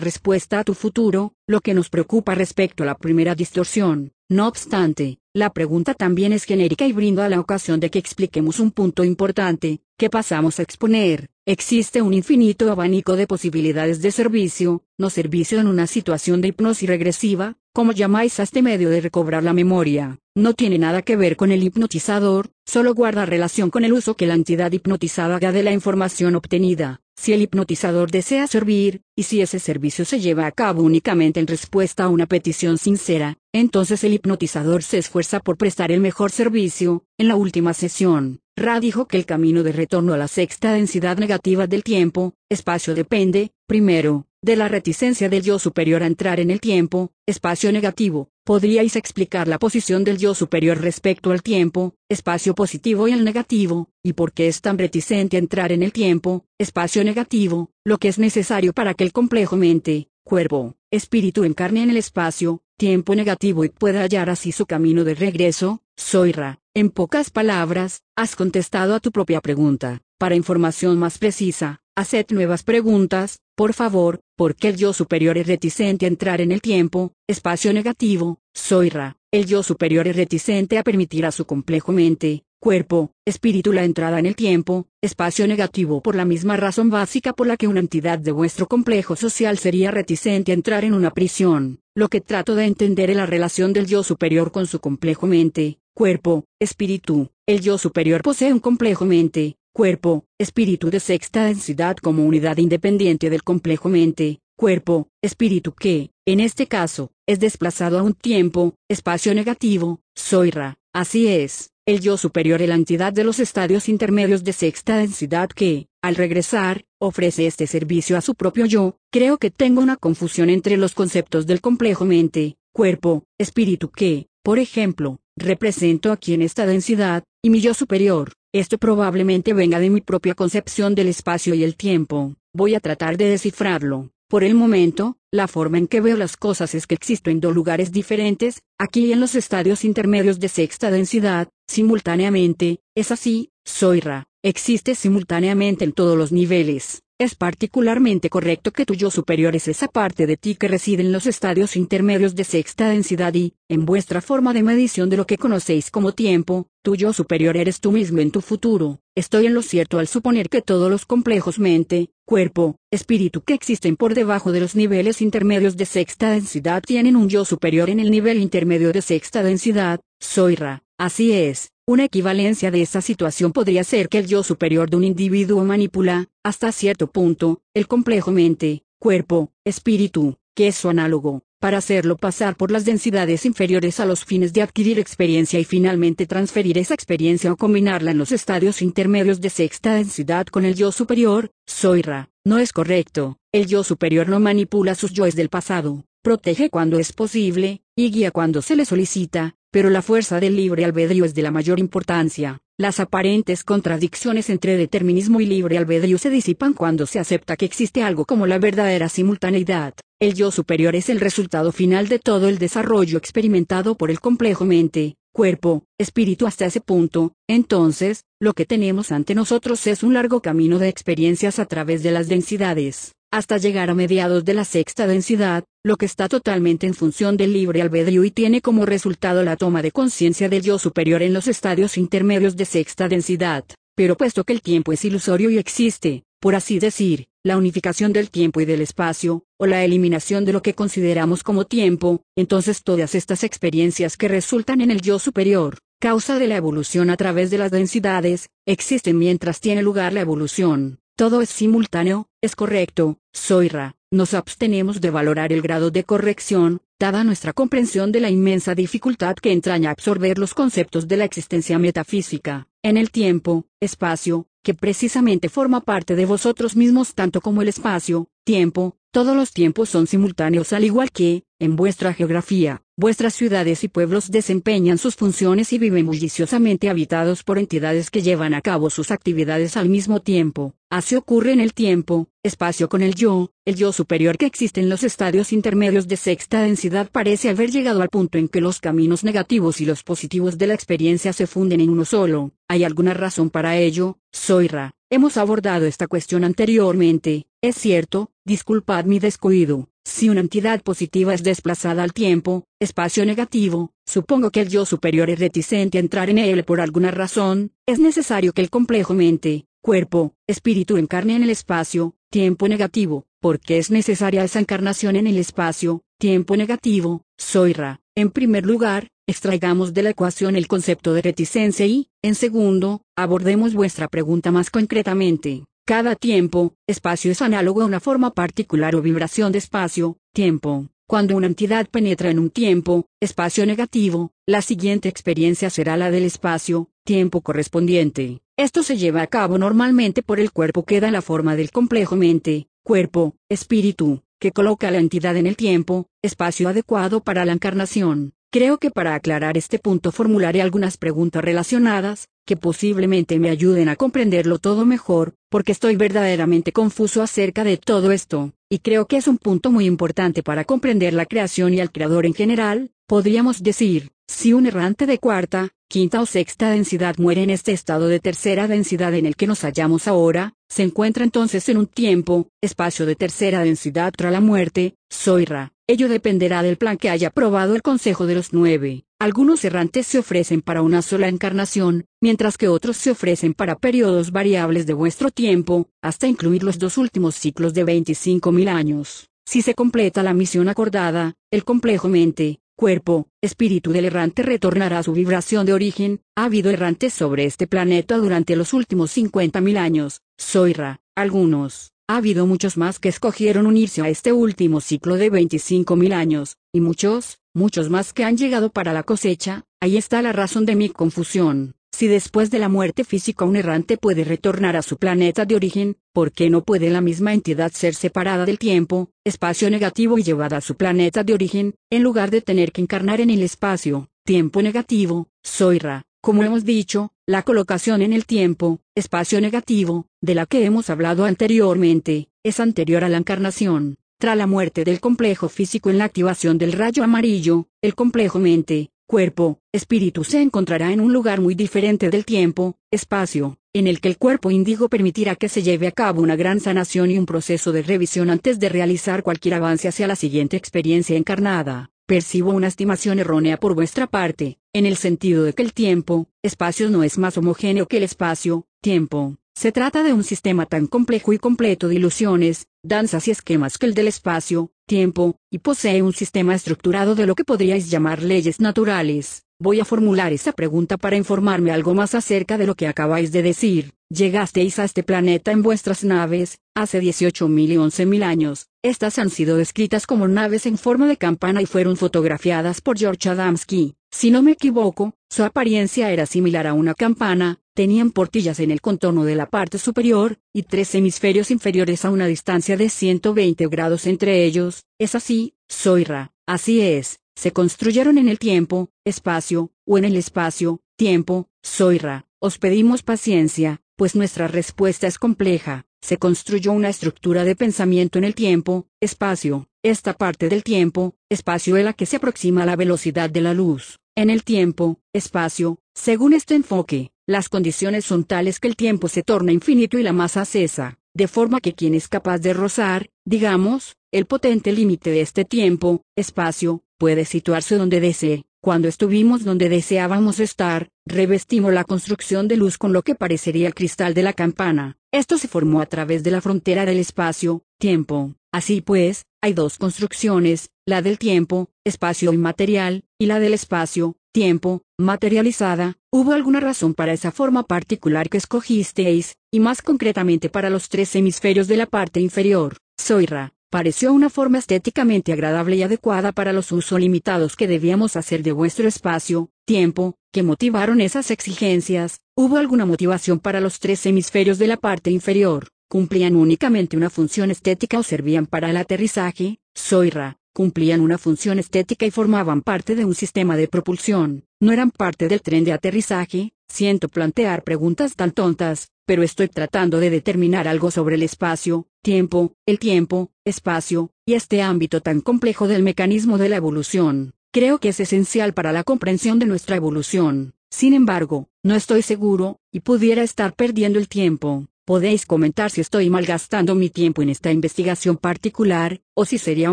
respuesta a tu futuro, lo que nos preocupa respecto a la primera distorsión. No obstante, la pregunta también es genérica y brinda la ocasión de que expliquemos un punto importante, que pasamos a exponer. Existe un infinito abanico de posibilidades de servicio, no servicio en una situación de hipnosis regresiva, como llamáis a este medio de recobrar la memoria. No tiene nada que ver con el hipnotizador, solo guarda relación con el uso que la entidad hipnotizada haga de la información obtenida. Si el hipnotizador desea servir, y si ese servicio se lleva a cabo únicamente en respuesta a una petición sincera, entonces el hipnotizador se esfuerza por prestar el mejor servicio. En la última sesión, Ra dijo que el camino de retorno a la sexta densidad negativa del tiempo, espacio depende, primero, de la reticencia del yo superior a entrar en el tiempo, espacio negativo. ¿Podríais explicar la posición del yo superior respecto al tiempo, espacio positivo y el negativo, y por qué es tan reticente a entrar en el tiempo, espacio negativo, lo que es necesario para que el complejo mente, cuerpo, espíritu encarne en el espacio, tiempo negativo y pueda hallar así su camino de regreso? Soyra, en pocas palabras, has contestado a tu propia pregunta. Para información más precisa, haced nuevas preguntas, por favor, ¿por qué el yo superior es reticente a entrar en el tiempo, espacio negativo? Soyra, el yo superior es reticente a permitir a su complejo mente, cuerpo, espíritu la entrada en el tiempo, espacio negativo por la misma razón básica por la que una entidad de vuestro complejo social sería reticente a entrar en una prisión. Lo que trato de entender es la relación del yo superior con su complejo mente, cuerpo, espíritu. El yo superior posee un complejo mente, cuerpo, espíritu de sexta densidad como unidad independiente del complejo mente, cuerpo, espíritu que, en este caso, es desplazado a un tiempo, espacio negativo, soira. Así es, el yo superior es la entidad de los estadios intermedios de sexta densidad que, al regresar, ofrece este servicio a su propio yo. Creo que tengo una confusión entre los conceptos del complejo mente, cuerpo, espíritu que, por ejemplo, represento aquí en esta densidad, y mi yo superior. Esto probablemente venga de mi propia concepción del espacio y el tiempo. Voy a tratar de descifrarlo. Por el momento, la forma en que veo las cosas es que existo en dos lugares diferentes, aquí en los estadios intermedios de sexta densidad, simultáneamente, es así, soy Ra, existe simultáneamente en todos los niveles. Es particularmente correcto que tu yo superior es esa parte de ti que reside en los estadios intermedios de sexta densidad y, en vuestra forma de medición de lo que conocéis como tiempo, tu yo superior eres tú mismo en tu futuro. Estoy en lo cierto al suponer que todos los complejos mente, cuerpo, espíritu que existen por debajo de los niveles intermedios de sexta densidad tienen un yo superior en el nivel intermedio de sexta densidad, soy Ra. Así es, una equivalencia de esa situación podría ser que el yo superior de un individuo manipula, hasta cierto punto, el complejo mente, cuerpo, espíritu, que es su análogo, para hacerlo pasar por las densidades inferiores a los fines de adquirir experiencia y finalmente transferir esa experiencia o combinarla en los estadios intermedios de sexta densidad con el yo superior, Soira. No es correcto, el yo superior no manipula sus yoes del pasado, protege cuando es posible, y guía cuando se le solicita, pero la fuerza del libre albedrío es de la mayor importancia. Las aparentes contradicciones entre determinismo y libre albedrío se disipan cuando se acepta que existe algo como la verdadera simultaneidad. El yo superior es el resultado final de todo el desarrollo experimentado por el complejo mente, cuerpo, espíritu hasta ese punto, entonces, lo que tenemos ante nosotros es un largo camino de experiencias a través de las densidades, hasta llegar a mediados de la sexta densidad, lo que está totalmente en función del libre albedrío y tiene como resultado la toma de conciencia del yo superior en los estadios intermedios de sexta densidad. Pero puesto que el tiempo es ilusorio y existe, por así decir, la unificación del tiempo y del espacio, o la eliminación de lo que consideramos como tiempo, entonces todas estas experiencias que resultan en el yo superior, causa de la evolución a través de las densidades, existen mientras tiene lugar la evolución. Todo es simultáneo, es correcto, Soira. Nos abstenemos de valorar el grado de corrección, dada nuestra comprensión de la inmensa dificultad que entraña absorber los conceptos de la existencia metafísica, en el tiempo, espacio, que precisamente forma parte de vosotros mismos tanto como el espacio, tiempo, todos los tiempos son simultáneos al igual que, en vuestra geografía, vuestras ciudades y pueblos desempeñan sus funciones y viven bulliciosamente habitados por entidades que llevan a cabo sus actividades al mismo tiempo. Así ocurre en el tiempo, espacio con el yo, el yo superior que existe en los estadios intermedios de sexta densidad parece haber llegado al punto en que los caminos negativos y los positivos de la experiencia se funden en uno solo. ¿Hay alguna razón para ello? Soyra, hemos abordado esta cuestión anteriormente, es cierto, disculpad mi descuido. Si una entidad positiva es desplazada al tiempo, espacio negativo, supongo que el yo superior es reticente a entrar en él por alguna razón, es necesario que el complejo mente, cuerpo, espíritu encarne en el espacio, tiempo negativo, porque es necesaria esa encarnación en el espacio, tiempo negativo, Soyra. En primer lugar, extraigamos de la ecuación el concepto de reticencia y, en segundo, abordemos vuestra pregunta más concretamente. Cada tiempo, espacio es análogo a una forma particular o vibración de espacio, tiempo. Cuando una entidad penetra en un tiempo, espacio negativo, la siguiente experiencia será la del espacio, tiempo correspondiente. Esto se lleva a cabo normalmente por el cuerpo que da la forma del complejo mente, cuerpo, espíritu, que coloca a la entidad en el tiempo, espacio adecuado para la encarnación. Creo que para aclarar este punto formularé algunas preguntas relacionadas, que posiblemente me ayuden a comprenderlo todo mejor, porque estoy verdaderamente confuso acerca de todo esto, y creo que es un punto muy importante para comprender la creación y al creador en general, podríamos decir, si un errante de cuarta, quinta o sexta densidad muere en este estado de tercera densidad en el que nos hallamos ahora, se encuentra entonces en un tiempo, espacio de tercera densidad tras la muerte, Soira. Ello dependerá del plan que haya aprobado el Consejo de los Nueve. Algunos errantes se ofrecen para una sola encarnación, mientras que otros se ofrecen para periodos variables de vuestro tiempo, hasta incluir los dos últimos ciclos de 25.000 años. Si se completa la misión acordada, el complejo mente, cuerpo, espíritu del errante retornará a su vibración de origen. Ha habido errantes sobre este planeta durante los últimos 50.000 años. Soira, algunos. Ha habido muchos más que escogieron unirse a este último ciclo de 25.000 años, y muchos, muchos más que han llegado para la cosecha. Ahí está la razón de mi confusión. Si después de la muerte física un errante puede retornar a su planeta de origen, ¿por qué no puede la misma entidad ser separada del tiempo, espacio negativo y llevada a su planeta de origen, en lugar de tener que encarnar en el espacio, tiempo negativo, Soira? Como hemos dicho, la colocación en el tiempo, espacio negativo, de la que hemos hablado anteriormente, es anterior a la encarnación. Tras la muerte del complejo físico en la activación del rayo amarillo, el complejo mente, cuerpo, espíritu se encontrará en un lugar muy diferente del tiempo, espacio, en el que el cuerpo índigo permitirá que se lleve a cabo una gran sanación y un proceso de revisión antes de realizar cualquier avance hacia la siguiente experiencia encarnada. Percibo una estimación errónea por vuestra parte, en el sentido de que el tiempo, espacio no es más homogéneo que el espacio, tiempo. Se trata de un sistema tan complejo y completo de ilusiones, danzas y esquemas que el del espacio, tiempo, y posee un sistema estructurado de lo que podríais llamar leyes naturales. Voy a formular esa pregunta para informarme algo más acerca de lo que acabáis de decir. Llegasteis a este planeta en vuestras naves, hace 18.000 y 11.000 años. Estas han sido descritas como naves en forma de campana y fueron fotografiadas por George Adamski. Si no me equivoco, su apariencia era similar a una campana, tenían portillas en el contorno de la parte superior, y tres hemisferios inferiores a una distancia de 120 grados entre ellos. Es así, Soira. Así es, se construyeron en el tiempo, espacio, o en el espacio, tiempo, Soira. Os pedimos paciencia, pues nuestra respuesta es compleja. Se construyó una estructura de pensamiento en el tiempo, espacio. Esta parte del tiempo, espacio es la que se aproxima a la velocidad de la luz. En el tiempo, espacio, según este enfoque, las condiciones son tales que el tiempo se torna infinito y la masa cesa, de forma que quien es capaz de rozar, digamos, el potente límite de este tiempo, espacio, puede situarse donde desee. Cuando estuvimos donde deseábamos estar, revestimos la construcción de luz con lo que parecería el cristal de la campana. Esto se formó a través de la frontera del espacio, tiempo. Así pues, hay dos construcciones, la del tiempo, espacio inmaterial, y la del espacio, tiempo, materializada. ¿Hubo alguna razón para esa forma particular que escogisteis, y más concretamente para los tres hemisferios de la parte inferior? Soira, pareció una forma estéticamente agradable y adecuada para los usos limitados que debíamos hacer de vuestro espacio, tiempo, que motivaron esas exigencias. ¿Hubo alguna motivación para los tres hemisferios de la parte inferior? ¿Cumplían únicamente una función estética o servían para el aterrizaje? Soira, cumplían una función estética y formaban parte de un sistema de propulsión, no eran parte del tren de aterrizaje, siento plantear preguntas tan tontas, pero estoy tratando de determinar algo sobre el espacio, tiempo, el tiempo, espacio, y este ámbito tan complejo del mecanismo de la evolución. Creo que es esencial para la comprensión de nuestra evolución. Sin embargo, no estoy seguro, y pudiera estar perdiendo el tiempo. Podéis comentar si estoy malgastando mi tiempo en esta investigación particular, o si sería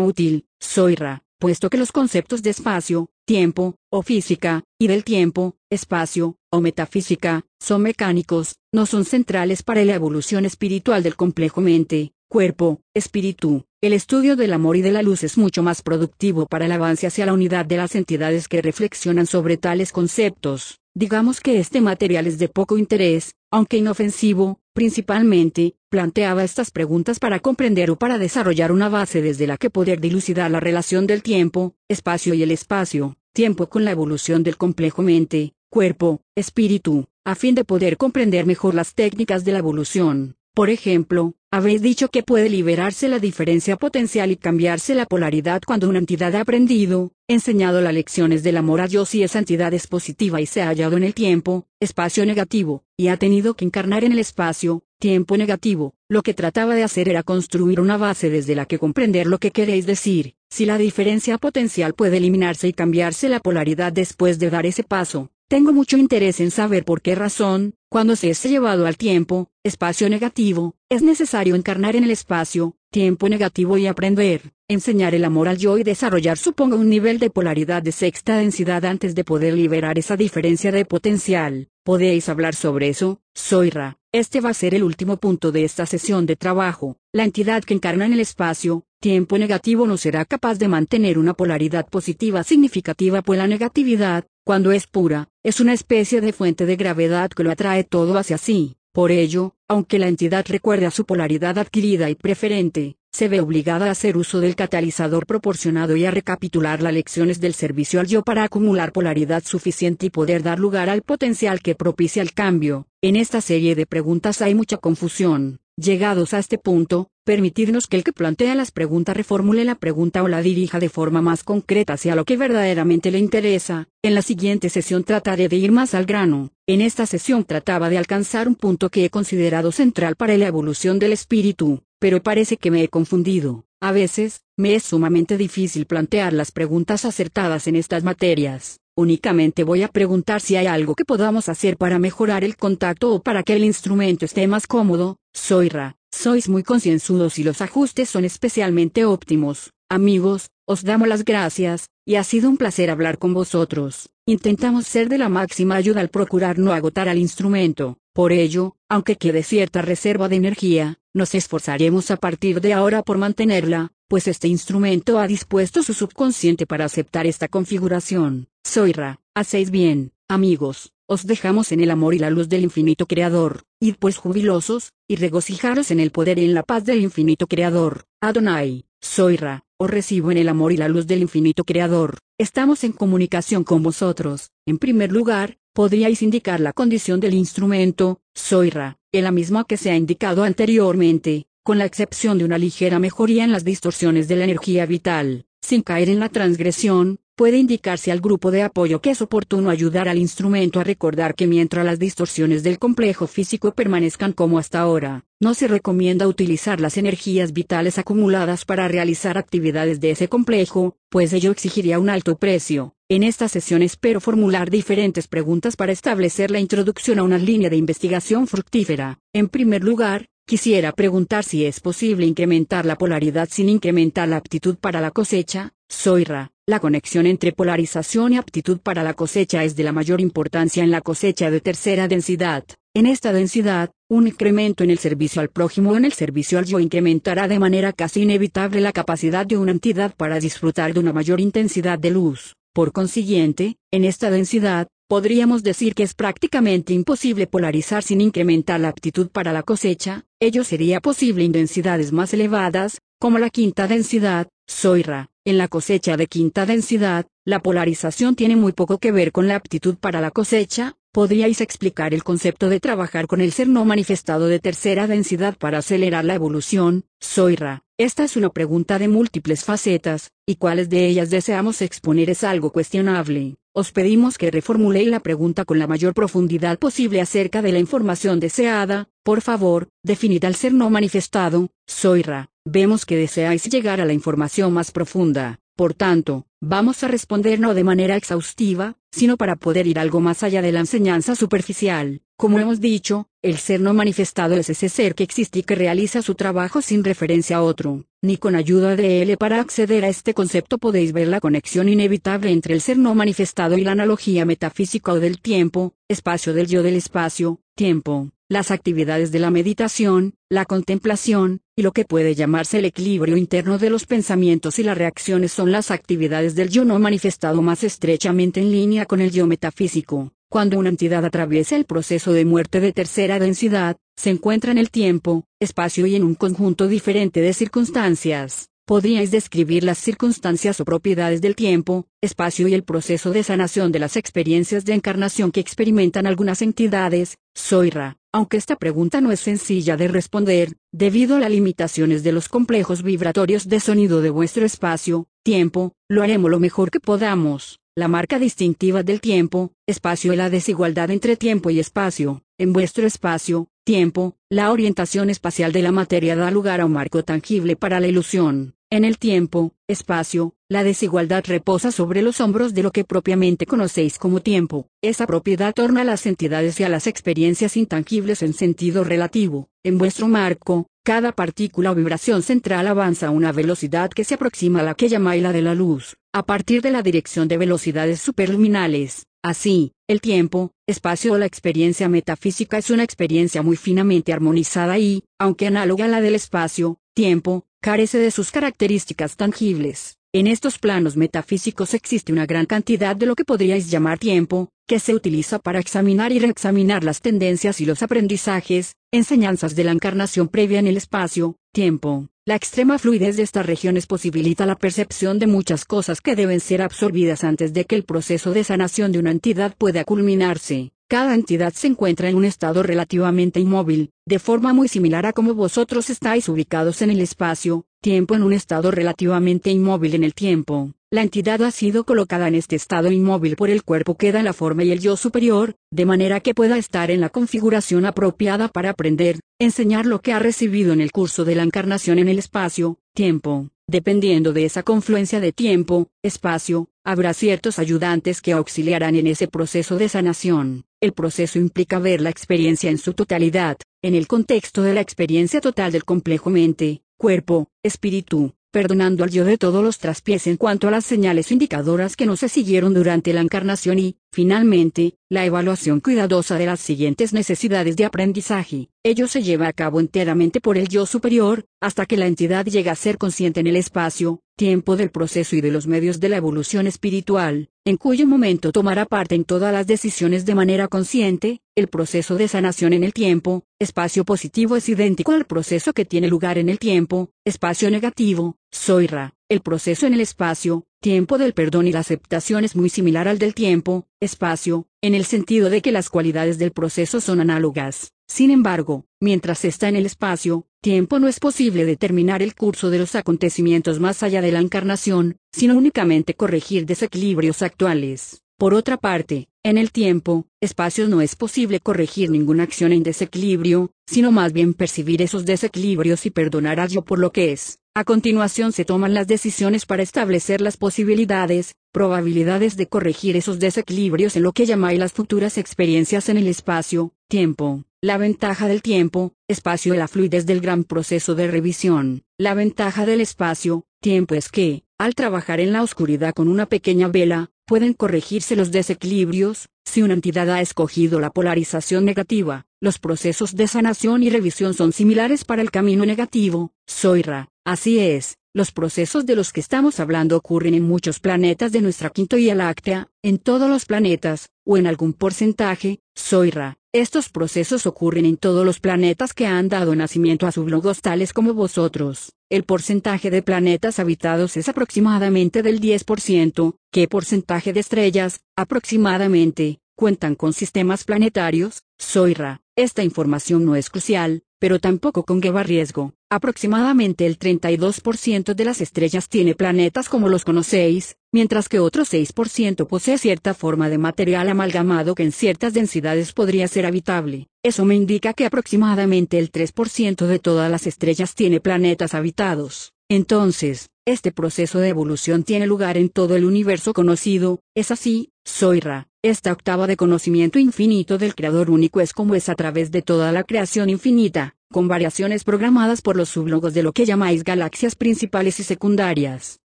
útil, Soira, puesto que los conceptos de espacio, tiempo, o física, y del tiempo, espacio, o metafísica, son mecánicos, no son centrales para la evolución espiritual del complejo mente, cuerpo, espíritu. El estudio del amor y de la luz es mucho más productivo para el avance hacia la unidad de las entidades que reflexionan sobre tales conceptos. Digamos que este material es de poco interés, aunque inofensivo, principalmente, planteaba estas preguntas para comprender o para desarrollar una base desde la que poder dilucidar la relación del tiempo, espacio y el espacio, tiempo con la evolución del complejo mente, cuerpo, espíritu, a fin de poder comprender mejor las técnicas de la evolución. Por ejemplo, habéis dicho que puede liberarse la diferencia potencial y cambiarse la polaridad cuando una entidad ha aprendido, enseñado las lecciones del amor a Dios y esa entidad es positiva y se ha hallado en el tiempo, espacio negativo, y ha tenido que encarnar en el espacio, tiempo negativo. Lo que trataba de hacer era construir una base desde la que comprender lo que queréis decir. Si la diferencia potencial puede eliminarse y cambiarse la polaridad después de dar ese paso, tengo mucho interés en saber por qué razón, cuando se es llevado al tiempo, espacio negativo, es necesario encarnar en el espacio, tiempo negativo y aprender, enseñar el amor al yo y desarrollar supongo un nivel de polaridad de sexta densidad antes de poder liberar esa diferencia de potencial. ¿Podéis hablar sobre eso, Soira? Este va a ser el último punto de esta sesión de trabajo. La entidad que encarna en el espacio, tiempo negativo no será capaz de mantener una polaridad positiva significativa pues la negatividad, cuando es pura, es una especie de fuente de gravedad que lo atrae todo hacia sí. Por ello, aunque la entidad recuerde a su polaridad adquirida y preferente, se ve obligada a hacer uso del catalizador proporcionado y a recapitular las lecciones del servicio al yo para acumular polaridad suficiente y poder dar lugar al potencial que propicia el cambio. En esta serie de preguntas hay mucha confusión. Llegados a este punto, permitirnos que el que plantea las preguntas reformule la pregunta o la dirija de forma más concreta hacia lo que verdaderamente le interesa. En la siguiente sesión trataré de ir más al grano. En esta sesión trataba de alcanzar un punto que he considerado central para la evolución del espíritu, pero parece que me he confundido. A veces, me es sumamente difícil plantear las preguntas acertadas en estas materias. Únicamente voy a preguntar si hay algo que podamos hacer para mejorar el contacto o para que el instrumento esté más cómodo. Soira, sois muy concienzudos y los ajustes son especialmente óptimos. Amigos, os damos las gracias, y ha sido un placer hablar con vosotros. Intentamos ser de la máxima ayuda al procurar no agotar al instrumento. Por ello, aunque quede cierta reserva de energía, nos esforzaremos a partir de ahora por mantenerla, pues este instrumento ha dispuesto su subconsciente para aceptar esta configuración. Soira, hacéis bien, amigos, os dejamos en el amor y la luz del infinito Creador, id pues jubilosos, y regocijaros en el poder y en la paz del infinito Creador. Adonai, Soira, os recibo en el amor y la luz del infinito Creador. Estamos en comunicación con vosotros. En primer lugar, podríais indicar la condición del instrumento, Soira, en la misma que se ha indicado anteriormente, con la excepción de una ligera mejoría en las distorsiones de la energía vital, sin caer en la transgresión, puede indicarse al grupo de apoyo que es oportuno ayudar al instrumento a recordar que mientras las distorsiones del complejo físico permanezcan como hasta ahora, no se recomienda utilizar las energías vitales acumuladas para realizar actividades de ese complejo, pues ello exigiría un alto precio. En esta sesión espero formular diferentes preguntas para establecer la introducción a una línea de investigación fructífera. En primer lugar, quisiera preguntar si es posible incrementar la polaridad sin incrementar la aptitud para la cosecha. Soyra, la conexión entre polarización y aptitud para la cosecha es de la mayor importancia en la cosecha de tercera densidad. En esta densidad, un incremento en el servicio al prójimo o en el servicio al yo incrementará de manera casi inevitable la capacidad de una entidad para disfrutar de una mayor intensidad de luz. Por consiguiente, en esta densidad, podríamos decir que es prácticamente imposible polarizar sin incrementar la aptitud para la cosecha, ello sería posible en densidades más elevadas, como la quinta densidad, Soira. En la cosecha de quinta densidad, la polarización tiene muy poco que ver con la aptitud para la cosecha, ¿Podríais explicar el concepto de trabajar con el ser no manifestado de tercera densidad para acelerar la evolución? Soira, esta es una pregunta de múltiples facetas, y cuáles de ellas deseamos exponer es algo cuestionable. Os pedimos que reformuléis la pregunta con la mayor profundidad posible acerca de la información deseada, por favor, definid al ser no manifestado, Soira. Vemos que deseáis llegar a la información más profunda, por tanto, vamos a responder no de manera exhaustiva, sino para poder ir algo más allá de la enseñanza superficial. Como hemos dicho, el ser no manifestado es ese ser que existe y que realiza su trabajo sin referencia a otro, ni con ayuda de él. Para acceder a este concepto podéis ver la conexión inevitable entre el ser no manifestado y la analogía metafísica o del tiempo, espacio del yo del espacio, tiempo las actividades de la meditación, la contemplación, y lo que puede llamarse el equilibrio interno de los pensamientos y las reacciones son las actividades del yo no manifestado más estrechamente en línea con el yo metafísico. Cuando una entidad atraviesa el proceso de muerte de tercera densidad, se encuentra en el tiempo, espacio y en un conjunto diferente de circunstancias. ¿Podríais describir las circunstancias o propiedades del tiempo, espacio y el proceso de sanación de las experiencias de encarnación que experimentan algunas entidades? Soyra, aunque esta pregunta no es sencilla de responder, debido a las limitaciones de los complejos vibratorios de sonido de vuestro espacio, tiempo, lo haremos lo mejor que podamos. La marca distintiva del tiempo, espacio y la desigualdad entre tiempo y espacio. En vuestro espacio, tiempo, la orientación espacial de la materia da lugar a un marco tangible para la ilusión. En el tiempo, espacio, la desigualdad reposa sobre los hombros de lo que propiamente conocéis como tiempo. Esa propiedad torna a las entidades y a las experiencias intangibles en sentido relativo. En vuestro marco, cada partícula o vibración central avanza a una velocidad que se aproxima a la que llamáis la de la luz, a partir de la dirección de velocidades superluminales. Así, el tiempo, espacio o la experiencia metafísica es una experiencia muy finamente armonizada y, aunque análoga a la del espacio, tiempo, carece de sus características tangibles. En estos planos metafísicos existe una gran cantidad de lo que podríais llamar tiempo, que se utiliza para examinar y reexaminar las tendencias y los aprendizajes, enseñanzas de la encarnación previa en el espacio, tiempo. La extrema fluidez de estas regiones posibilita la percepción de muchas cosas que deben ser absorbidas antes de que el proceso de sanación de una entidad pueda culminarse. Cada entidad se encuentra en un estado relativamente inmóvil, de forma muy similar a como vosotros estáis ubicados en el espacio, tiempo en un estado relativamente inmóvil en el tiempo. La entidad ha sido colocada en este estado inmóvil por el cuerpo que da la forma y el yo superior, de manera que pueda estar en la configuración apropiada para aprender, enseñar lo que ha recibido en el curso de la encarnación en el espacio, tiempo. Dependiendo de esa confluencia de tiempo, espacio, habrá ciertos ayudantes que auxiliarán en ese proceso de sanación. El proceso implica ver la experiencia en su totalidad, en el contexto de la experiencia total del complejo mente, cuerpo, espíritu, perdonando al yo de todos los traspiés en cuanto a las señales indicadoras que no se siguieron durante la encarnación y, finalmente, la evaluación cuidadosa de las siguientes necesidades de aprendizaje. Ello se lleva a cabo enteramente por el yo superior, hasta que la entidad llega a ser consciente en el espacio, tiempo del proceso y de los medios de la evolución espiritual, en cuyo momento tomará parte en todas las decisiones de manera consciente, el proceso de sanación en el tiempo, espacio positivo es idéntico al proceso que tiene lugar en el tiempo, espacio negativo, soira, el proceso en el espacio, tiempo del perdón y la aceptación es muy similar al del tiempo, espacio, en el sentido de que las cualidades del proceso son análogas. Sin embargo, mientras está en el espacio, tiempo no es posible determinar el curso de los acontecimientos más allá de la encarnación, sino únicamente corregir desequilibrios actuales. Por otra parte, en el tiempo, espacio no es posible corregir ninguna acción en desequilibrio, sino más bien percibir esos desequilibrios y perdonar a yo por lo que es. A continuación se toman las decisiones para establecer las posibilidades, probabilidades de corregir esos desequilibrios en lo que llamáis las futuras experiencias en el espacio, tiempo. La ventaja del tiempo, espacio y la fluidez del gran proceso de revisión. La ventaja del espacio, tiempo es que, al trabajar en la oscuridad con una pequeña vela, pueden corregirse los desequilibrios, si una entidad ha escogido la polarización negativa, los procesos de sanación y revisión son similares para el camino negativo, Soira. Así es, los procesos de los que estamos hablando ocurren en muchos planetas de nuestra quinta Láctea, en todos los planetas, o en algún porcentaje, Soira. Estos procesos ocurren en todos los planetas que han dado nacimiento a sublogos tales como vosotros. El porcentaje de planetas habitados es aproximadamente del 10%. ¿Qué porcentaje de estrellas, aproximadamente, cuentan con sistemas planetarios? Soira. Esta información no es crucial, pero tampoco conlleva riesgo. Aproximadamente el 32% de las estrellas tiene planetas como los conocéis, mientras que otro 6% posee cierta forma de material amalgamado que en ciertas densidades podría ser habitable. Eso me indica que aproximadamente el 3% de todas las estrellas tiene planetas habitados. Entonces, este proceso de evolución tiene lugar en todo el universo conocido, es así, Soira. Esta octava de conocimiento infinito del Creador único es como es a través de toda la creación infinita, con variaciones programadas por los sublogos de lo que llamáis galaxias principales y secundarias.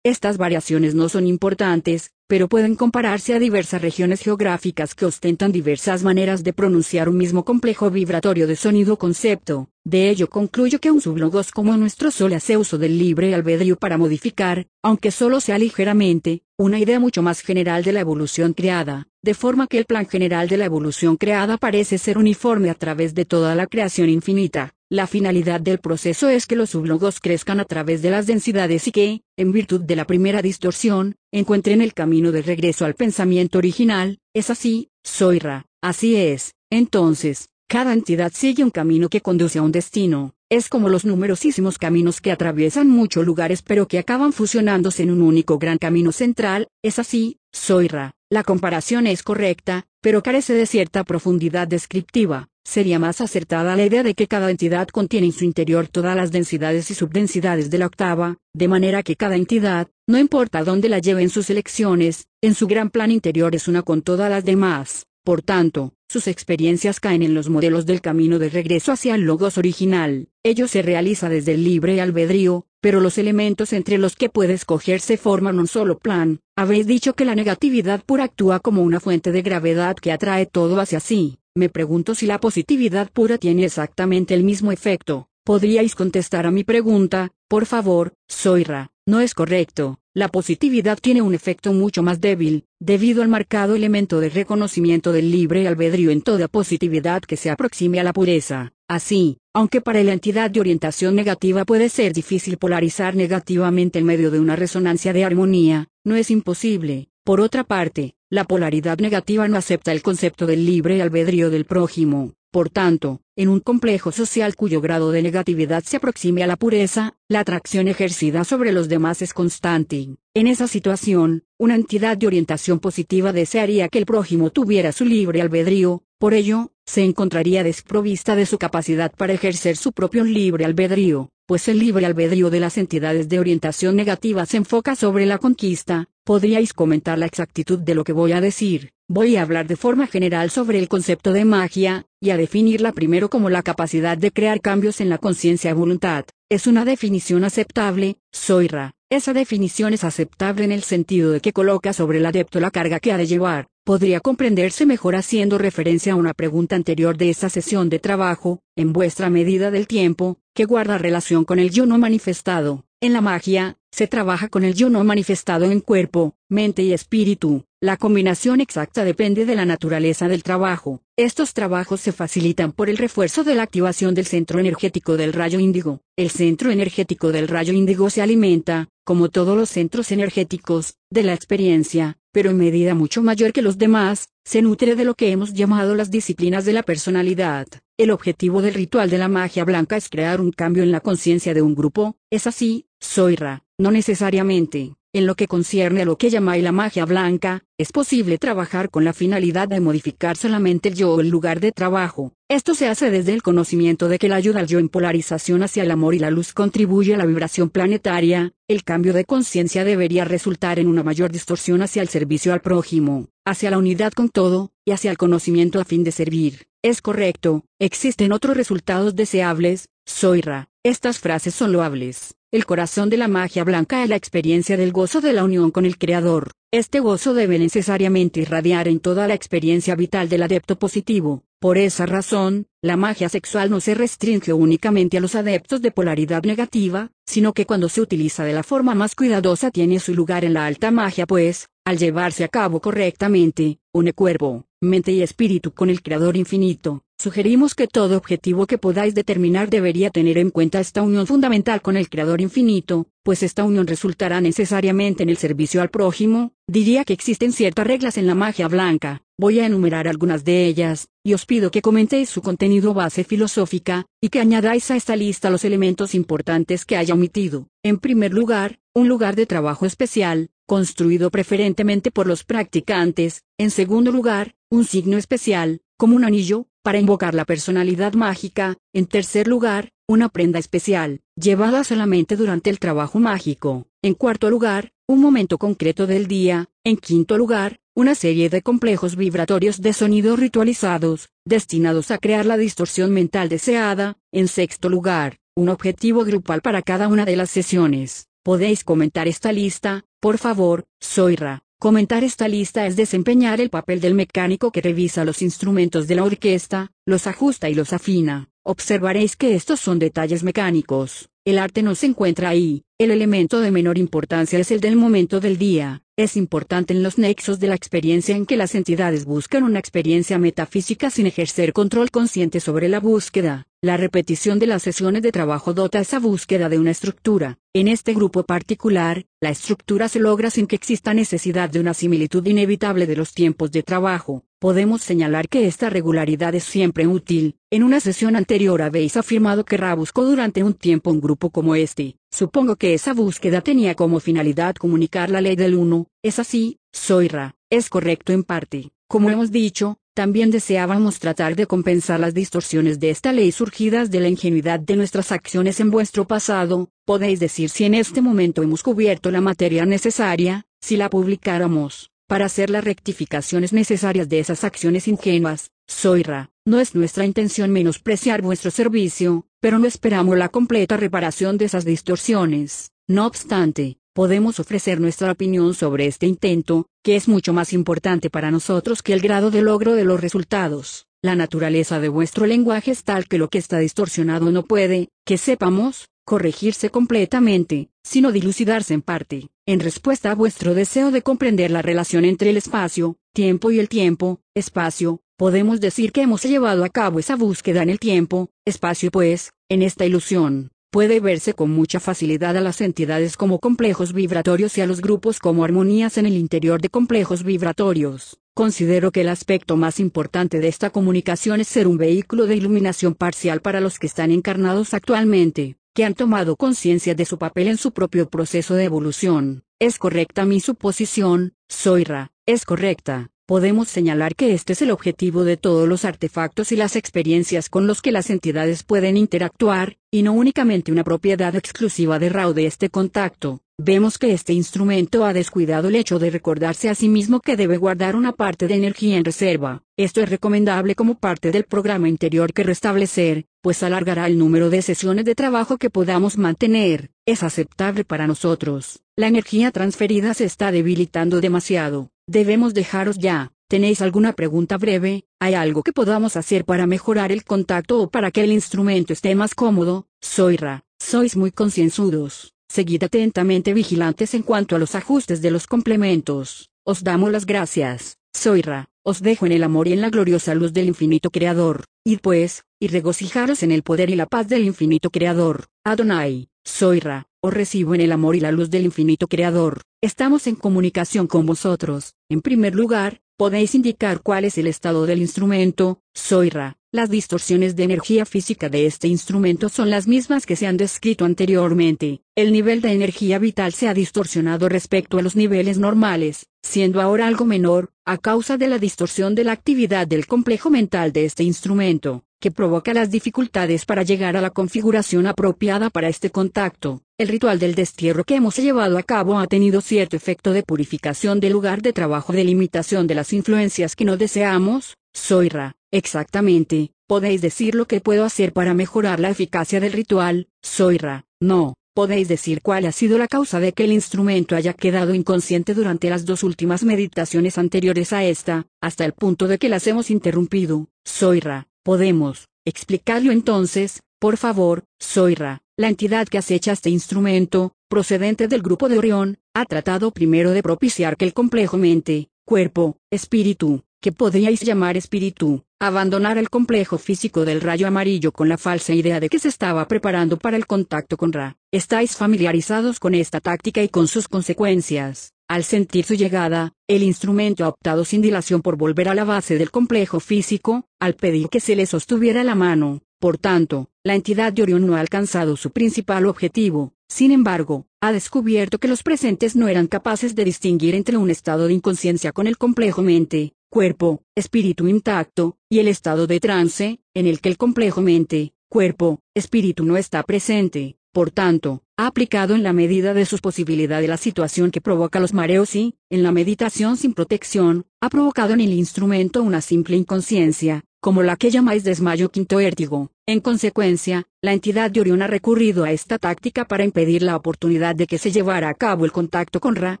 Estas variaciones no son importantes, pero pueden compararse a diversas regiones geográficas que ostentan diversas maneras de pronunciar un mismo complejo vibratorio de sonido concepto. De ello concluyo que un sublogos como nuestro Sol hace uso del libre albedrío para modificar, aunque solo sea ligeramente, una idea mucho más general de la evolución creada, de forma que el plan general de la evolución creada parece ser uniforme a través de toda la creación infinita. La finalidad del proceso es que los sublogos crezcan a través de las densidades y que, en virtud de la primera distorsión, encuentren el camino de regreso al pensamiento original, es así, Soira, así es, entonces, cada entidad sigue un camino que conduce a un destino, es como los numerosísimos caminos que atraviesan muchos lugares pero que acaban fusionándose en un único gran camino central, es así, Soira, la comparación es correcta, pero carece de cierta profundidad descriptiva. Sería más acertada la idea de que cada entidad contiene en su interior todas las densidades y subdensidades de la octava, de manera que cada entidad, no importa dónde la lleven sus elecciones, en su gran plan interior es una con todas las demás. Por tanto, sus experiencias caen en los modelos del camino de regreso hacia el logos original. Ello se realiza desde el libre albedrío, pero los elementos entre los que puede escogerse forman un solo plan. Habéis dicho que la negatividad pura actúa como una fuente de gravedad que atrae todo hacia sí. Me pregunto si la positividad pura tiene exactamente el mismo efecto. ¿Podríais contestar a mi pregunta, por favor, Soira? No es correcto. La positividad tiene un efecto mucho más débil, debido al marcado elemento de reconocimiento del libre albedrío en toda positividad que se aproxime a la pureza. Así, aunque para la entidad de orientación negativa puede ser difícil polarizar negativamente en medio de una resonancia de armonía, no es imposible. Por otra parte, la polaridad negativa no acepta el concepto del libre albedrío del prójimo. Por tanto, en un complejo social cuyo grado de negatividad se aproxime a la pureza, la atracción ejercida sobre los demás es constante. En esa situación, una entidad de orientación positiva desearía que el prójimo tuviera su libre albedrío, por ello, se encontraría desprovista de su capacidad para ejercer su propio libre albedrío, pues el libre albedrío de las entidades de orientación negativa se enfoca sobre la conquista. ¿Podríais comentar la exactitud de lo que voy a decir? Voy a hablar de forma general sobre el concepto de magia, y a definirla primero como la capacidad de crear cambios en la conciencia voluntad. Es una definición aceptable, Soira. Esa definición es aceptable en el sentido de que coloca sobre el adepto la carga que ha de llevar. Podría comprenderse mejor haciendo referencia a una pregunta anterior de esa sesión de trabajo, en vuestra medida del tiempo, que guarda relación con el yo no manifestado. En la magia, se trabaja con el yo no manifestado en cuerpo, mente y espíritu. La combinación exacta depende de la naturaleza del trabajo. Estos trabajos se facilitan por el refuerzo de la activación del centro energético del rayo índigo. El centro energético del rayo índigo se alimenta, como todos los centros energéticos, de la experiencia, pero en medida mucho mayor que los demás, se nutre de lo que hemos llamado las disciplinas de la personalidad. el objetivo del ritual de la magia blanca es crear un cambio en la conciencia de un grupo, ¿es así, Soira? No necesariamente. En lo que concierne a lo que llamáis la magia blanca, es posible trabajar con la finalidad de modificar solamente el yo o el lugar de trabajo. Esto se hace desde el conocimiento de que la ayuda al yo en polarización hacia el amor y la luz contribuye a la vibración planetaria, el cambio de conciencia debería resultar en una mayor distorsión hacia el servicio al prójimo, hacia la unidad con todo, y hacia el conocimiento a fin de servir. Es correcto, existen otros resultados deseables, Soira. Estas frases son loables. El corazón de la magia blanca es la experiencia del gozo de la unión con el Creador. Este gozo debe necesariamente irradiar en toda la experiencia vital del adepto positivo. Por esa razón, la magia sexual no se restringe únicamente a los adeptos de polaridad negativa, sino que cuando se utiliza de la forma más cuidadosa tiene su lugar en la alta magia pues, al llevarse a cabo correctamente, une cuerpo, mente y espíritu con el Creador infinito. Sugerimos que todo objetivo que podáis determinar debería tener en cuenta esta unión fundamental con el Creador infinito, pues esta unión resultará necesariamente en el servicio al prójimo. Diría que existen ciertas reglas en la magia blanca, voy a enumerar algunas de ellas, y os pido que comentéis su contenido base filosófica, y que añadáis a esta lista los elementos importantes que haya omitido. En primer lugar, un lugar de trabajo especial, construido preferentemente por los practicantes, en segundo lugar, un signo especial, como un anillo, para invocar la personalidad mágica, en tercer lugar, una prenda especial, llevada solamente durante el trabajo mágico, en cuarto lugar, un momento concreto del día, en quinto lugar, una serie de complejos vibratorios de sonidos ritualizados, destinados a crear la distorsión mental deseada, en sexto lugar, un objetivo grupal para cada una de las sesiones. Podéis comentar esta lista, por favor, Soira. Comentar esta lista es desempeñar el papel del mecánico que revisa los instrumentos de la orquesta, los ajusta y los afina. Observaréis que estos son detalles mecánicos. El arte no se encuentra ahí. El elemento de menor importancia es el del momento del día. Es importante en los nexos de la experiencia en que las entidades buscan una experiencia metafísica sin ejercer control consciente sobre la búsqueda. La repetición de las sesiones de trabajo dota esa búsqueda de una estructura. En este grupo particular, la estructura se logra sin que exista necesidad de una similitud inevitable de los tiempos de trabajo. Podemos señalar que esta regularidad es siempre útil. En una sesión anterior habéis afirmado que Ra buscó durante un tiempo un grupo como este. Supongo que esa búsqueda tenía como finalidad comunicar la ley del uno. Es así, soy Ra. Es correcto en parte. Como hemos dicho, también deseábamos tratar de compensar las distorsiones de esta ley surgidas de la ingenuidad de nuestras acciones en vuestro pasado. Podéis decir si en este momento hemos cubierto la materia necesaria, si la publicáramos, para hacer las rectificaciones necesarias de esas acciones ingenuas. Soira, no es nuestra intención menospreciar vuestro servicio, pero no esperamos la completa reparación de esas distorsiones. No obstante, podemos ofrecer nuestra opinión sobre este intento, que es mucho más importante para nosotros que el grado de logro de los resultados. La naturaleza de vuestro lenguaje es tal que lo que está distorsionado no puede, que sepamos, corregirse completamente, sino dilucidarse en parte. En respuesta a vuestro deseo de comprender la relación entre el espacio, tiempo y el tiempo, espacio, podemos decir que hemos llevado a cabo esa búsqueda en el tiempo, espacio pues, en esta ilusión puede verse con mucha facilidad a las entidades como complejos vibratorios y a los grupos como armonías en el interior de complejos vibratorios. Considero que el aspecto más importante de esta comunicación es ser un vehículo de iluminación parcial para los que están encarnados actualmente, que han tomado conciencia de su papel en su propio proceso de evolución. ¿Es correcta mi suposición, Soira? Es correcta podemos señalar que este es el objetivo de todos los artefactos y las experiencias con los que las entidades pueden interactuar, y no únicamente una propiedad exclusiva de RAW de este contacto. Vemos que este instrumento ha descuidado el hecho de recordarse a sí mismo que debe guardar una parte de energía en reserva. Esto es recomendable como parte del programa interior que restablecer, pues alargará el número de sesiones de trabajo que podamos mantener. Es aceptable para nosotros. La energía transferida se está debilitando demasiado. Debemos dejaros ya. ¿Tenéis alguna pregunta breve? ¿Hay algo que podamos hacer para mejorar el contacto o para que el instrumento esté más cómodo? Soira, sois muy concienzudos. Seguid atentamente vigilantes en cuanto a los ajustes de los complementos. Os damos las gracias. Soira, os dejo en el amor y en la gloriosa luz del infinito Creador. Id pues, y regocijaros en el poder y la paz del infinito Creador. Adonai, Soira, os recibo en el amor y la luz del infinito Creador. Estamos en comunicación con vosotros. En primer lugar, podéis indicar cuál es el estado del instrumento, Soira. las distorsiones de energía física de este instrumento son las mismas que se han descrito anteriormente. El nivel de energía vital se ha distorsionado respecto a los niveles normales, siendo ahora algo menor, a causa de la distorsión de la actividad del complejo mental de este instrumento, que provoca las dificultades para llegar a la configuración apropiada para este contacto. El ritual del destierro que hemos llevado a cabo ha tenido cierto efecto de purificación del lugar de trabajo de limitación de las influencias que no deseamos, Soira, exactamente, podéis decir lo que puedo hacer para mejorar la eficacia del ritual, Soira, no, podéis decir cuál ha sido la causa de que el instrumento haya quedado inconsciente durante las dos últimas meditaciones anteriores a esta, hasta el punto de que las hemos interrumpido, Soira, podemos, explicarlo entonces, por favor, Soira, la entidad que acecha este instrumento, procedente del grupo de Orión, ha tratado primero de propiciar que el complejo mente, cuerpo, espíritu, que podríais llamar espíritu, abandonar el complejo físico del rayo amarillo con la falsa idea de que se estaba preparando para el contacto con Ra. Estáis familiarizados con esta táctica y con sus consecuencias. Al sentir su llegada, el instrumento ha optado sin dilación por volver a la base del complejo físico, al pedir que se le sostuviera la mano. Por tanto, la entidad de Orión no ha alcanzado su principal objetivo, sin embargo, ha descubierto que los presentes no eran capaces de distinguir entre un estado de inconsciencia con el complejo mente, cuerpo, espíritu intacto, y el estado de trance, en el que el complejo mente, cuerpo, espíritu no está presente. Por tanto, ha aplicado en la medida de sus posibilidades la situación que provoca los mareos y, en la meditación sin protección, ha provocado en el instrumento una simple inconsciencia, como la que llamáis desmayo quinto vértigo. En consecuencia, la entidad de Orión ha recurrido a esta táctica para impedir la oportunidad de que se llevara a cabo el contacto con Ra.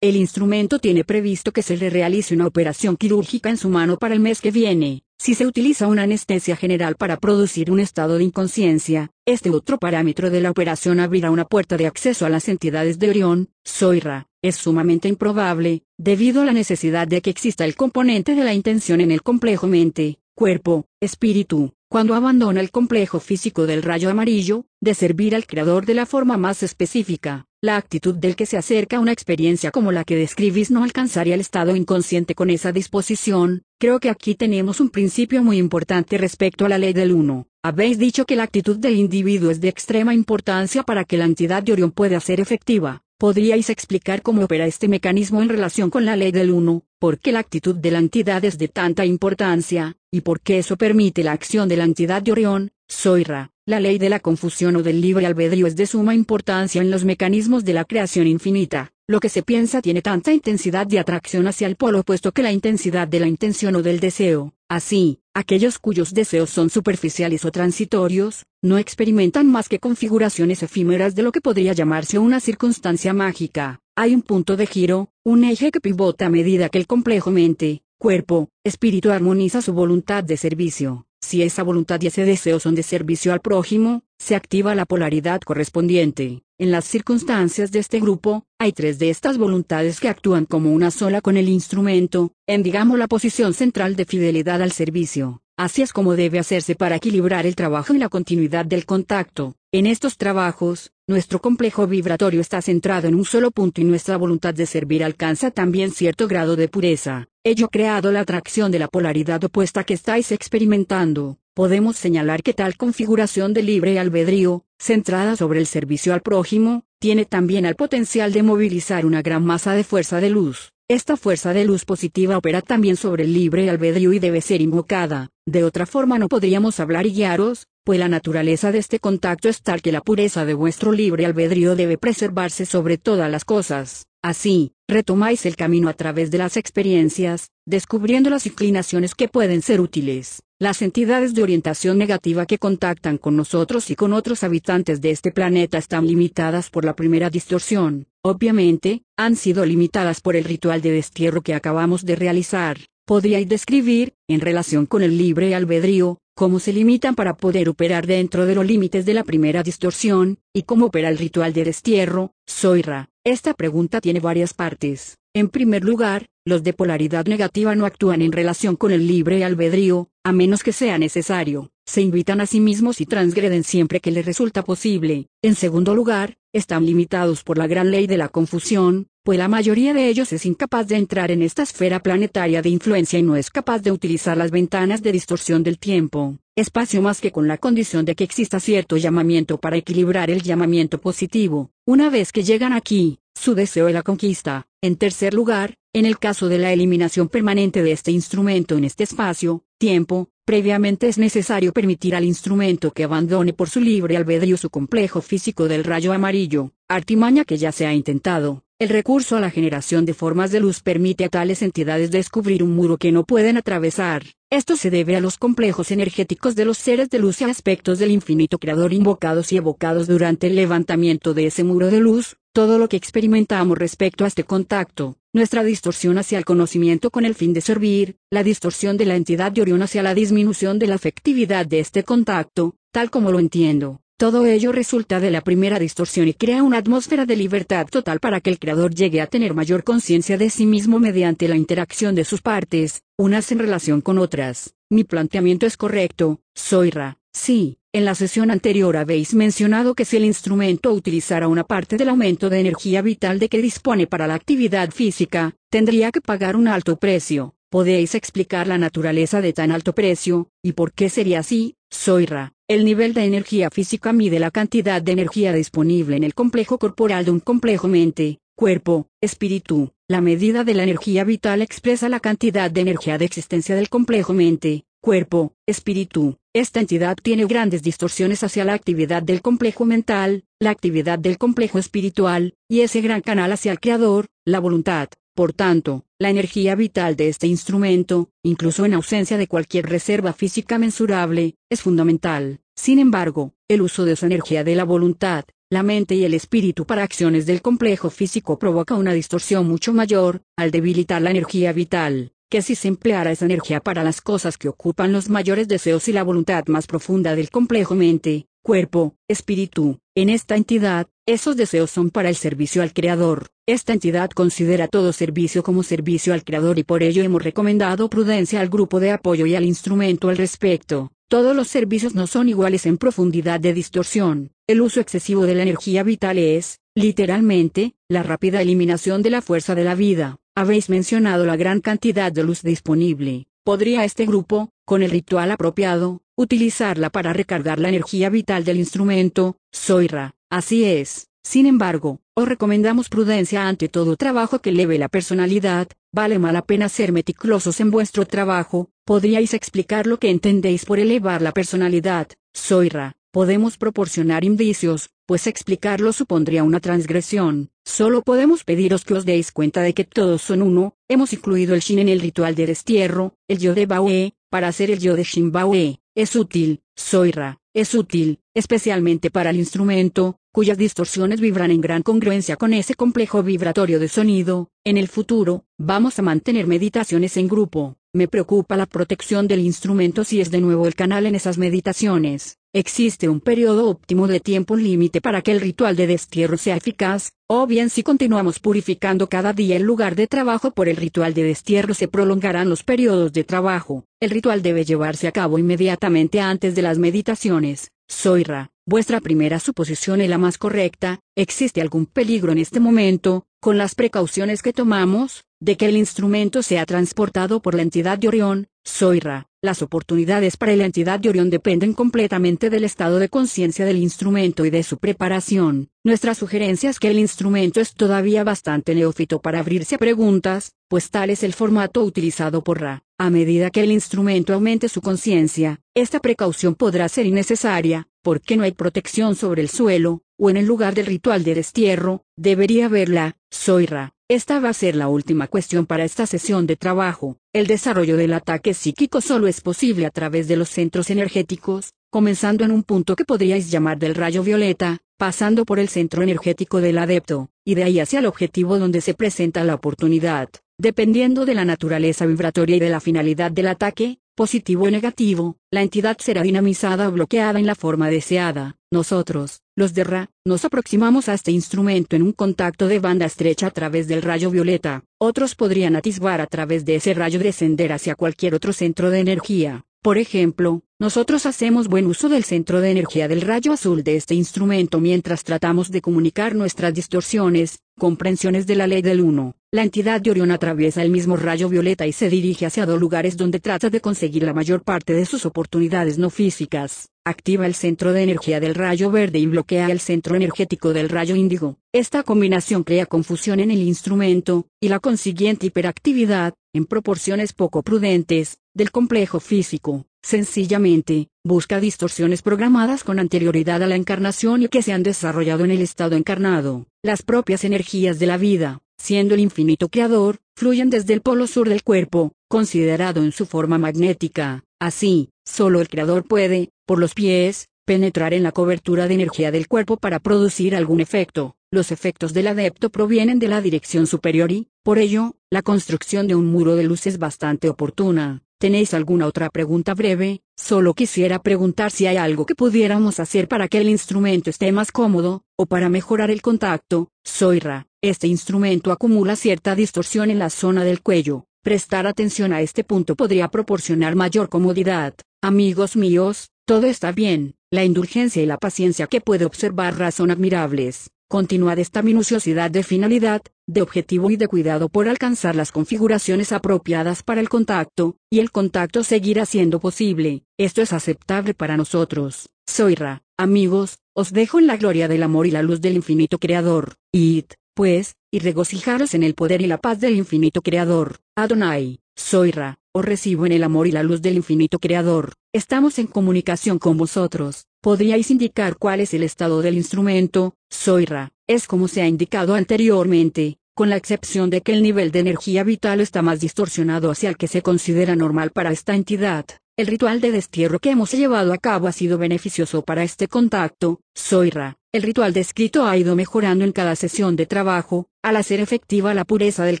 El instrumento tiene previsto que se le realice una operación quirúrgica en su mano para el mes que viene. Si se utiliza una anestesia general para producir un estado de inconsciencia, este otro parámetro de la operación abrirá una puerta de acceso a las entidades de Orión, Soira. Es sumamente improbable, debido a la necesidad de que exista el componente de la intención en el complejo mente, cuerpo, espíritu, cuando abandona el complejo físico del rayo amarillo, de servir al creador de la forma más específica, la actitud del que se acerca a una experiencia como la que describís no alcanzaría el estado inconsciente con esa disposición, creo que aquí tenemos un principio muy importante respecto a la ley del uno. Habéis dicho que la actitud del individuo es de extrema importancia para que la entidad de Orión pueda ser efectiva. ¿Podríais explicar cómo opera este mecanismo en relación con la ley del uno? ¿Por qué la actitud de la entidad es de tanta importancia? ¿Y por qué eso permite la acción de la entidad de Orión? Soira, la ley de la confusión o del libre albedrío es de suma importancia en los mecanismos de la creación infinita. Lo que se piensa tiene tanta intensidad de atracción hacia el polo opuesto que la intensidad de la intención o del deseo. Así, aquellos cuyos deseos son superficiales o transitorios, no experimentan más que configuraciones efímeras de lo que podría llamarse una circunstancia mágica. Hay un punto de giro, un eje que pivota a medida que el complejo mente, cuerpo, espíritu armoniza su voluntad de servicio. Si esa voluntad y ese deseo son de servicio al prójimo, se activa la polaridad correspondiente. En las circunstancias de este grupo, hay tres de estas voluntades que actúan como una sola con el instrumento, en digamos la posición central de fidelidad al servicio. Así es como debe hacerse para equilibrar el trabajo y la continuidad del contacto. En estos trabajos, nuestro complejo vibratorio está centrado en un solo punto y nuestra voluntad de servir alcanza también cierto grado de pureza. Ello ha creado la atracción de la polaridad opuesta que estáis experimentando podemos señalar que tal configuración de libre albedrío, centrada sobre el servicio al prójimo, tiene también el potencial de movilizar una gran masa de fuerza de luz. Esta fuerza de luz positiva opera también sobre el libre albedrío y debe ser invocada. De otra forma no podríamos hablar y guiaros, pues la naturaleza de este contacto es tal que la pureza de vuestro libre albedrío debe preservarse sobre todas las cosas. Así, retomáis el camino a través de las experiencias, descubriendo las inclinaciones que pueden ser útiles. Las entidades de orientación negativa que contactan con nosotros y con otros habitantes de este planeta están limitadas por la primera distorsión. Obviamente, han sido limitadas por el ritual de destierro que acabamos de realizar. Podríais describir, en relación con el libre albedrío, cómo se limitan para poder operar dentro de los límites de la primera distorsión, y cómo opera el ritual de destierro, Soira. Esta pregunta tiene varias partes. En primer lugar, los de polaridad negativa no actúan en relación con el libre albedrío, a menos que sea necesario. Se invitan a sí mismos y transgreden siempre que les resulta posible. En segundo lugar, están limitados por la gran ley de la confusión, pues la mayoría de ellos es incapaz de entrar en esta esfera planetaria de influencia y no es capaz de utilizar las ventanas de distorsión del tiempo. espacio más que con la condición de que exista cierto llamamiento para equilibrar el llamamiento positivo. Una vez que llegan aquí, su deseo es la conquista. En tercer lugar, en el caso de la eliminación permanente de este instrumento en este espacio, tiempo, previamente es necesario permitir al instrumento que abandone por su libre albedrío su complejo físico del rayo amarillo, artimaña que ya se ha intentado. El recurso a la generación de formas de luz permite a tales entidades descubrir un muro que no pueden atravesar. Esto se debe a los complejos energéticos de los seres de luz y aspectos del infinito creador invocados y evocados durante el levantamiento de ese muro de luz, todo lo que experimentamos respecto a este contacto, nuestra distorsión hacia el conocimiento con el fin de servir, la distorsión de la entidad de Orión hacia la disminución de la afectividad de este contacto, tal como lo entiendo, todo ello resulta de la primera distorsión y crea una atmósfera de libertad total para que el creador llegue a tener mayor conciencia de sí mismo mediante la interacción de sus partes, unas en relación con otras. Mi planteamiento es correcto, Soyra. Sí, en la sesión anterior habéis mencionado que si el instrumento utilizara una parte del aumento de energía vital de que dispone para la actividad física, tendría que pagar un alto precio. ¿Podéis explicar la naturaleza de tan alto precio, y por qué sería así, Soyra? El nivel de energía física mide la cantidad de energía disponible en el complejo corporal de un complejo mente, cuerpo, espíritu. La medida de la energía vital expresa la cantidad de energía de existencia del complejo mente, cuerpo, espíritu. Esta entidad tiene grandes distorsiones hacia la actividad del complejo mental, la actividad del complejo espiritual, y ese gran canal hacia el creador, la voluntad. Por tanto, la energía vital de este instrumento, incluso en ausencia de cualquier reserva física mensurable, es fundamental. Sin embargo, el uso de esa energía de la voluntad, la mente y el espíritu para acciones del complejo físico provoca una distorsión mucho mayor, al debilitar la energía vital, que si se empleara esa energía para las cosas que ocupan los mayores deseos y la voluntad más profunda del complejo mente, cuerpo, espíritu, en esta entidad, esos deseos son para el servicio al Creador. Esta entidad considera todo servicio como servicio al Creador y por ello hemos recomendado prudencia al grupo de apoyo y al instrumento al respecto. Todos los servicios no son iguales en profundidad de distorsión. El uso excesivo de la energía vital es, literalmente, la rápida eliminación de la fuerza de la vida. Habéis mencionado la gran cantidad de luz disponible. ¿Podría este grupo, con el ritual apropiado, utilizarla para recargar la energía vital del instrumento, Soira. Así es. Sin embargo, os recomendamos prudencia ante todo trabajo que eleve la personalidad, vale más la pena ser meticulosos en vuestro trabajo, podríais explicar lo que entendéis por elevar la personalidad, Soira. Podemos proporcionar indicios, pues explicarlo supondría una transgresión. Solo podemos pediros que os deis cuenta de que todos son uno, hemos incluido el Shin en el ritual de destierro, el yo de para hacer el yo de Shin Baoe. Es útil, Soira, es útil, especialmente para el instrumento, cuyas distorsiones vibran en gran congruencia con ese complejo vibratorio de sonido. En el futuro, vamos a mantener meditaciones en grupo. Me preocupa la protección del instrumento si es de nuevo el canal en esas meditaciones. Existe un periodo óptimo de tiempo límite para que el ritual de destierro sea eficaz, o bien si continuamos purificando cada día el lugar de trabajo por el ritual de destierro se prolongarán los periodos de trabajo. El ritual debe llevarse a cabo inmediatamente antes de las meditaciones. Soira, vuestra primera suposición es la más correcta, ¿existe algún peligro en este momento, con las precauciones que tomamos? De que el instrumento sea transportado por la entidad de Orión, Soira. Las oportunidades para la entidad de Orión dependen completamente del estado de conciencia del instrumento y de su preparación. Nuestra sugerencia es que el instrumento es todavía bastante neófito para abrirse a preguntas, pues tal es el formato utilizado por Ra. A medida que el instrumento aumente su conciencia, esta precaución podrá ser innecesaria, porque no hay protección sobre el suelo, o en el lugar del ritual de destierro, debería haberla, Soira. Esta va a ser la última cuestión para esta sesión de trabajo. El desarrollo del ataque psíquico solo es posible a través de los centros energéticos, comenzando en un punto que podríais llamar del rayo violeta, pasando por el centro energético del adepto, y de ahí hacia el objetivo donde se presenta la oportunidad. Dependiendo de la naturaleza vibratoria y de la finalidad del ataque, positivo o negativo, la entidad será dinamizada o bloqueada en la forma deseada. Nosotros, los de Ra, nos aproximamos a este instrumento en un contacto de banda estrecha a través del rayo violeta. Otros podrían atisbar a través de ese rayo descender hacia cualquier otro centro de energía. Por ejemplo, nosotros hacemos buen uso del centro de energía del rayo azul de este instrumento mientras tratamos de comunicar nuestras distorsiones, comprensiones de la ley del uno. La entidad de Orión atraviesa el mismo rayo violeta y se dirige hacia dos lugares donde trata de conseguir la mayor parte de sus oportunidades no físicas. Activa el centro de energía del rayo verde y bloquea el centro energético del rayo índigo. Esta combinación crea confusión en el instrumento, y la consiguiente hiperactividad, en proporciones poco prudentes, del complejo físico. Sencillamente, busca distorsiones programadas con anterioridad a la encarnación y que se han desarrollado en el estado encarnado. Las propias energías de la vida, siendo el infinito creador, fluyen desde el polo sur del cuerpo, considerado en su forma magnética. Así, solo el creador puede, por los pies, penetrar en la cobertura de energía del cuerpo para producir algún efecto. Los efectos del adepto provienen de la dirección superior y, por ello, la construcción de un muro de luz es bastante oportuna. ¿Tenéis alguna otra pregunta breve? Solo quisiera preguntar si hay algo que pudiéramos hacer para que el instrumento esté más cómodo, o para mejorar el contacto. Soyra, este instrumento acumula cierta distorsión en la zona del cuello. Prestar atención a este punto podría proporcionar mayor comodidad. Amigos míos, todo está bien. La indulgencia y la paciencia que puede observar son admirables. Continuad esta minuciosidad de finalidad, de objetivo y de cuidado por alcanzar las configuraciones apropiadas para el contacto, y el contacto seguirá siendo posible. Esto es aceptable para nosotros. Soy Ra, amigos, os dejo en la gloria del amor y la luz del infinito Creador. Id, pues, y regocijaros en el poder y la paz del infinito Creador. Adonai, soy Ra, os recibo en el amor y la luz del infinito Creador. Estamos en comunicación con vosotros. ¿Podríais indicar cuál es el estado del instrumento? Soy Ra. Es como se ha indicado anteriormente, con la excepción de que el nivel de energía vital está más distorsionado hacia el que se considera normal para esta entidad. El ritual de destierro que hemos llevado a cabo ha sido beneficioso para este contacto, Soira. El ritual descrito ha ido mejorando en cada sesión de trabajo, al hacer efectiva la pureza del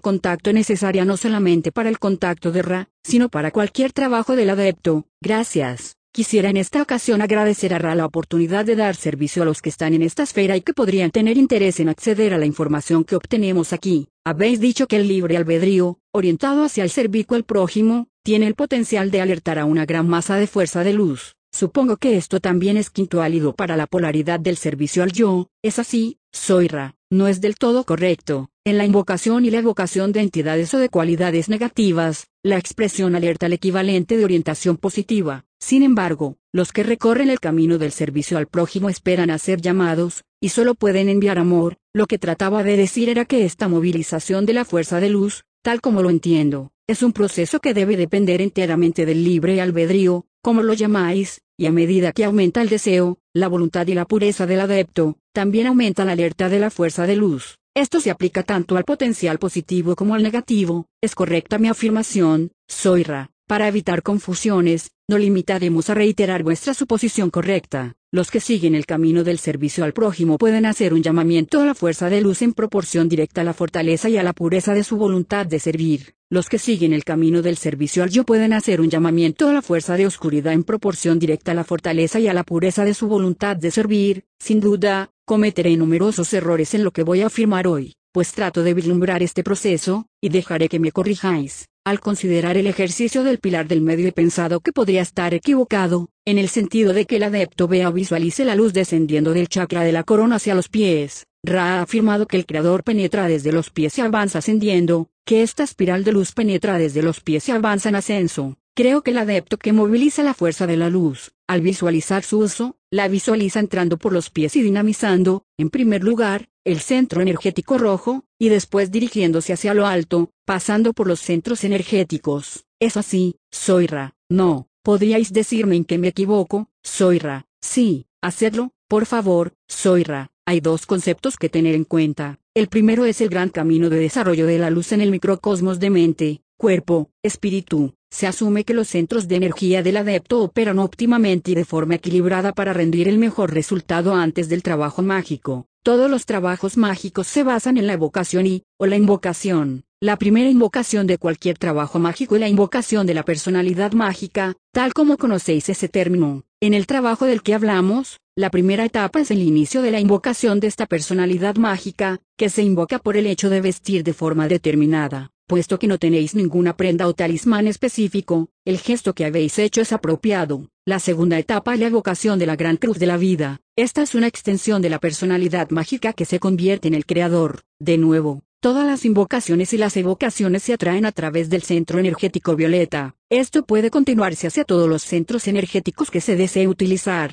contacto necesaria no solamente para el contacto de Ra, sino para cualquier trabajo del adepto. Gracias. Quisiera en esta ocasión agradecer a Ra la oportunidad de dar servicio a los que están en esta esfera y que podrían tener interés en acceder a la información que obtenemos aquí. Habéis dicho que el libre albedrío, orientado hacia el servicio al prójimo, tiene el potencial de alertar a una gran masa de fuerza de luz. Supongo que esto también es quinto álido para la polaridad del servicio al yo, es así, soy Ra, no es del todo correcto. En la invocación y la evocación de entidades o de cualidades negativas, la expresión alerta al equivalente de orientación positiva. Sin embargo, los que recorren el camino del servicio al prójimo esperan a ser llamados, y solo pueden enviar amor. Lo que trataba de decir era que esta movilización de la fuerza de luz, tal como lo entiendo, es un proceso que debe depender enteramente del libre albedrío, como lo llamáis, y a medida que aumenta el deseo, la voluntad y la pureza del adepto, también aumenta la alerta de la fuerza de luz. Esto se aplica tanto al potencial positivo como al negativo. Es correcta mi afirmación, Soira. Para evitar confusiones, no limitaremos a reiterar vuestra suposición correcta. Los que siguen el camino del servicio al prójimo pueden hacer un llamamiento a la fuerza de luz en proporción directa a la fortaleza y a la pureza de su voluntad de servir. Los que siguen el camino del servicio al yo pueden hacer un llamamiento a la fuerza de oscuridad en proporción directa a la fortaleza y a la pureza de su voluntad de servir. Sin duda, Cometeré numerosos errores en lo que voy a afirmar hoy, pues trato de vislumbrar este proceso, y dejaré que me corrijáis. Al considerar el ejercicio del pilar del medio he pensado que podría estar equivocado, en el sentido de que el adepto vea o visualice la luz descendiendo del chakra de la corona hacia los pies. Ra ha afirmado que el creador penetra desde los pies y avanza ascendiendo, que esta espiral de luz penetra desde los pies y avanza en ascenso. Creo que el adepto que moviliza la fuerza de la luz, al visualizar su uso, la visualiza entrando por los pies y dinamizando, en primer lugar, el centro energético rojo, y después dirigiéndose hacia lo alto, pasando por los centros energéticos. Es así, Soira. No, podríais decirme en qué me equivoco, Soira. Sí, hacedlo, por favor, Soira. Hay dos conceptos que tener en cuenta. El primero es el gran camino de desarrollo de la luz en el microcosmos de mente, cuerpo, espíritu, se asume que los centros de energía del adepto operan óptimamente y de forma equilibrada para rendir el mejor resultado antes del trabajo mágico. Todos los trabajos mágicos se basan en la evocación y, o la invocación. La primera invocación de cualquier trabajo mágico y la invocación de la personalidad mágica, tal como conocéis ese término. En el trabajo del que hablamos, la primera etapa es el inicio de la invocación de esta personalidad mágica, que se invoca por el hecho de vestir de forma determinada. Puesto que no tenéis ninguna prenda o talismán específico, el gesto que habéis hecho es apropiado. La segunda etapa es la evocación de la gran cruz de la vida. Esta es una extensión de la personalidad mágica que se convierte en el creador. De nuevo, todas las invocaciones y las evocaciones se atraen a través del centro energético violeta. Esto puede continuarse hacia todos los centros energéticos que se desee utilizar.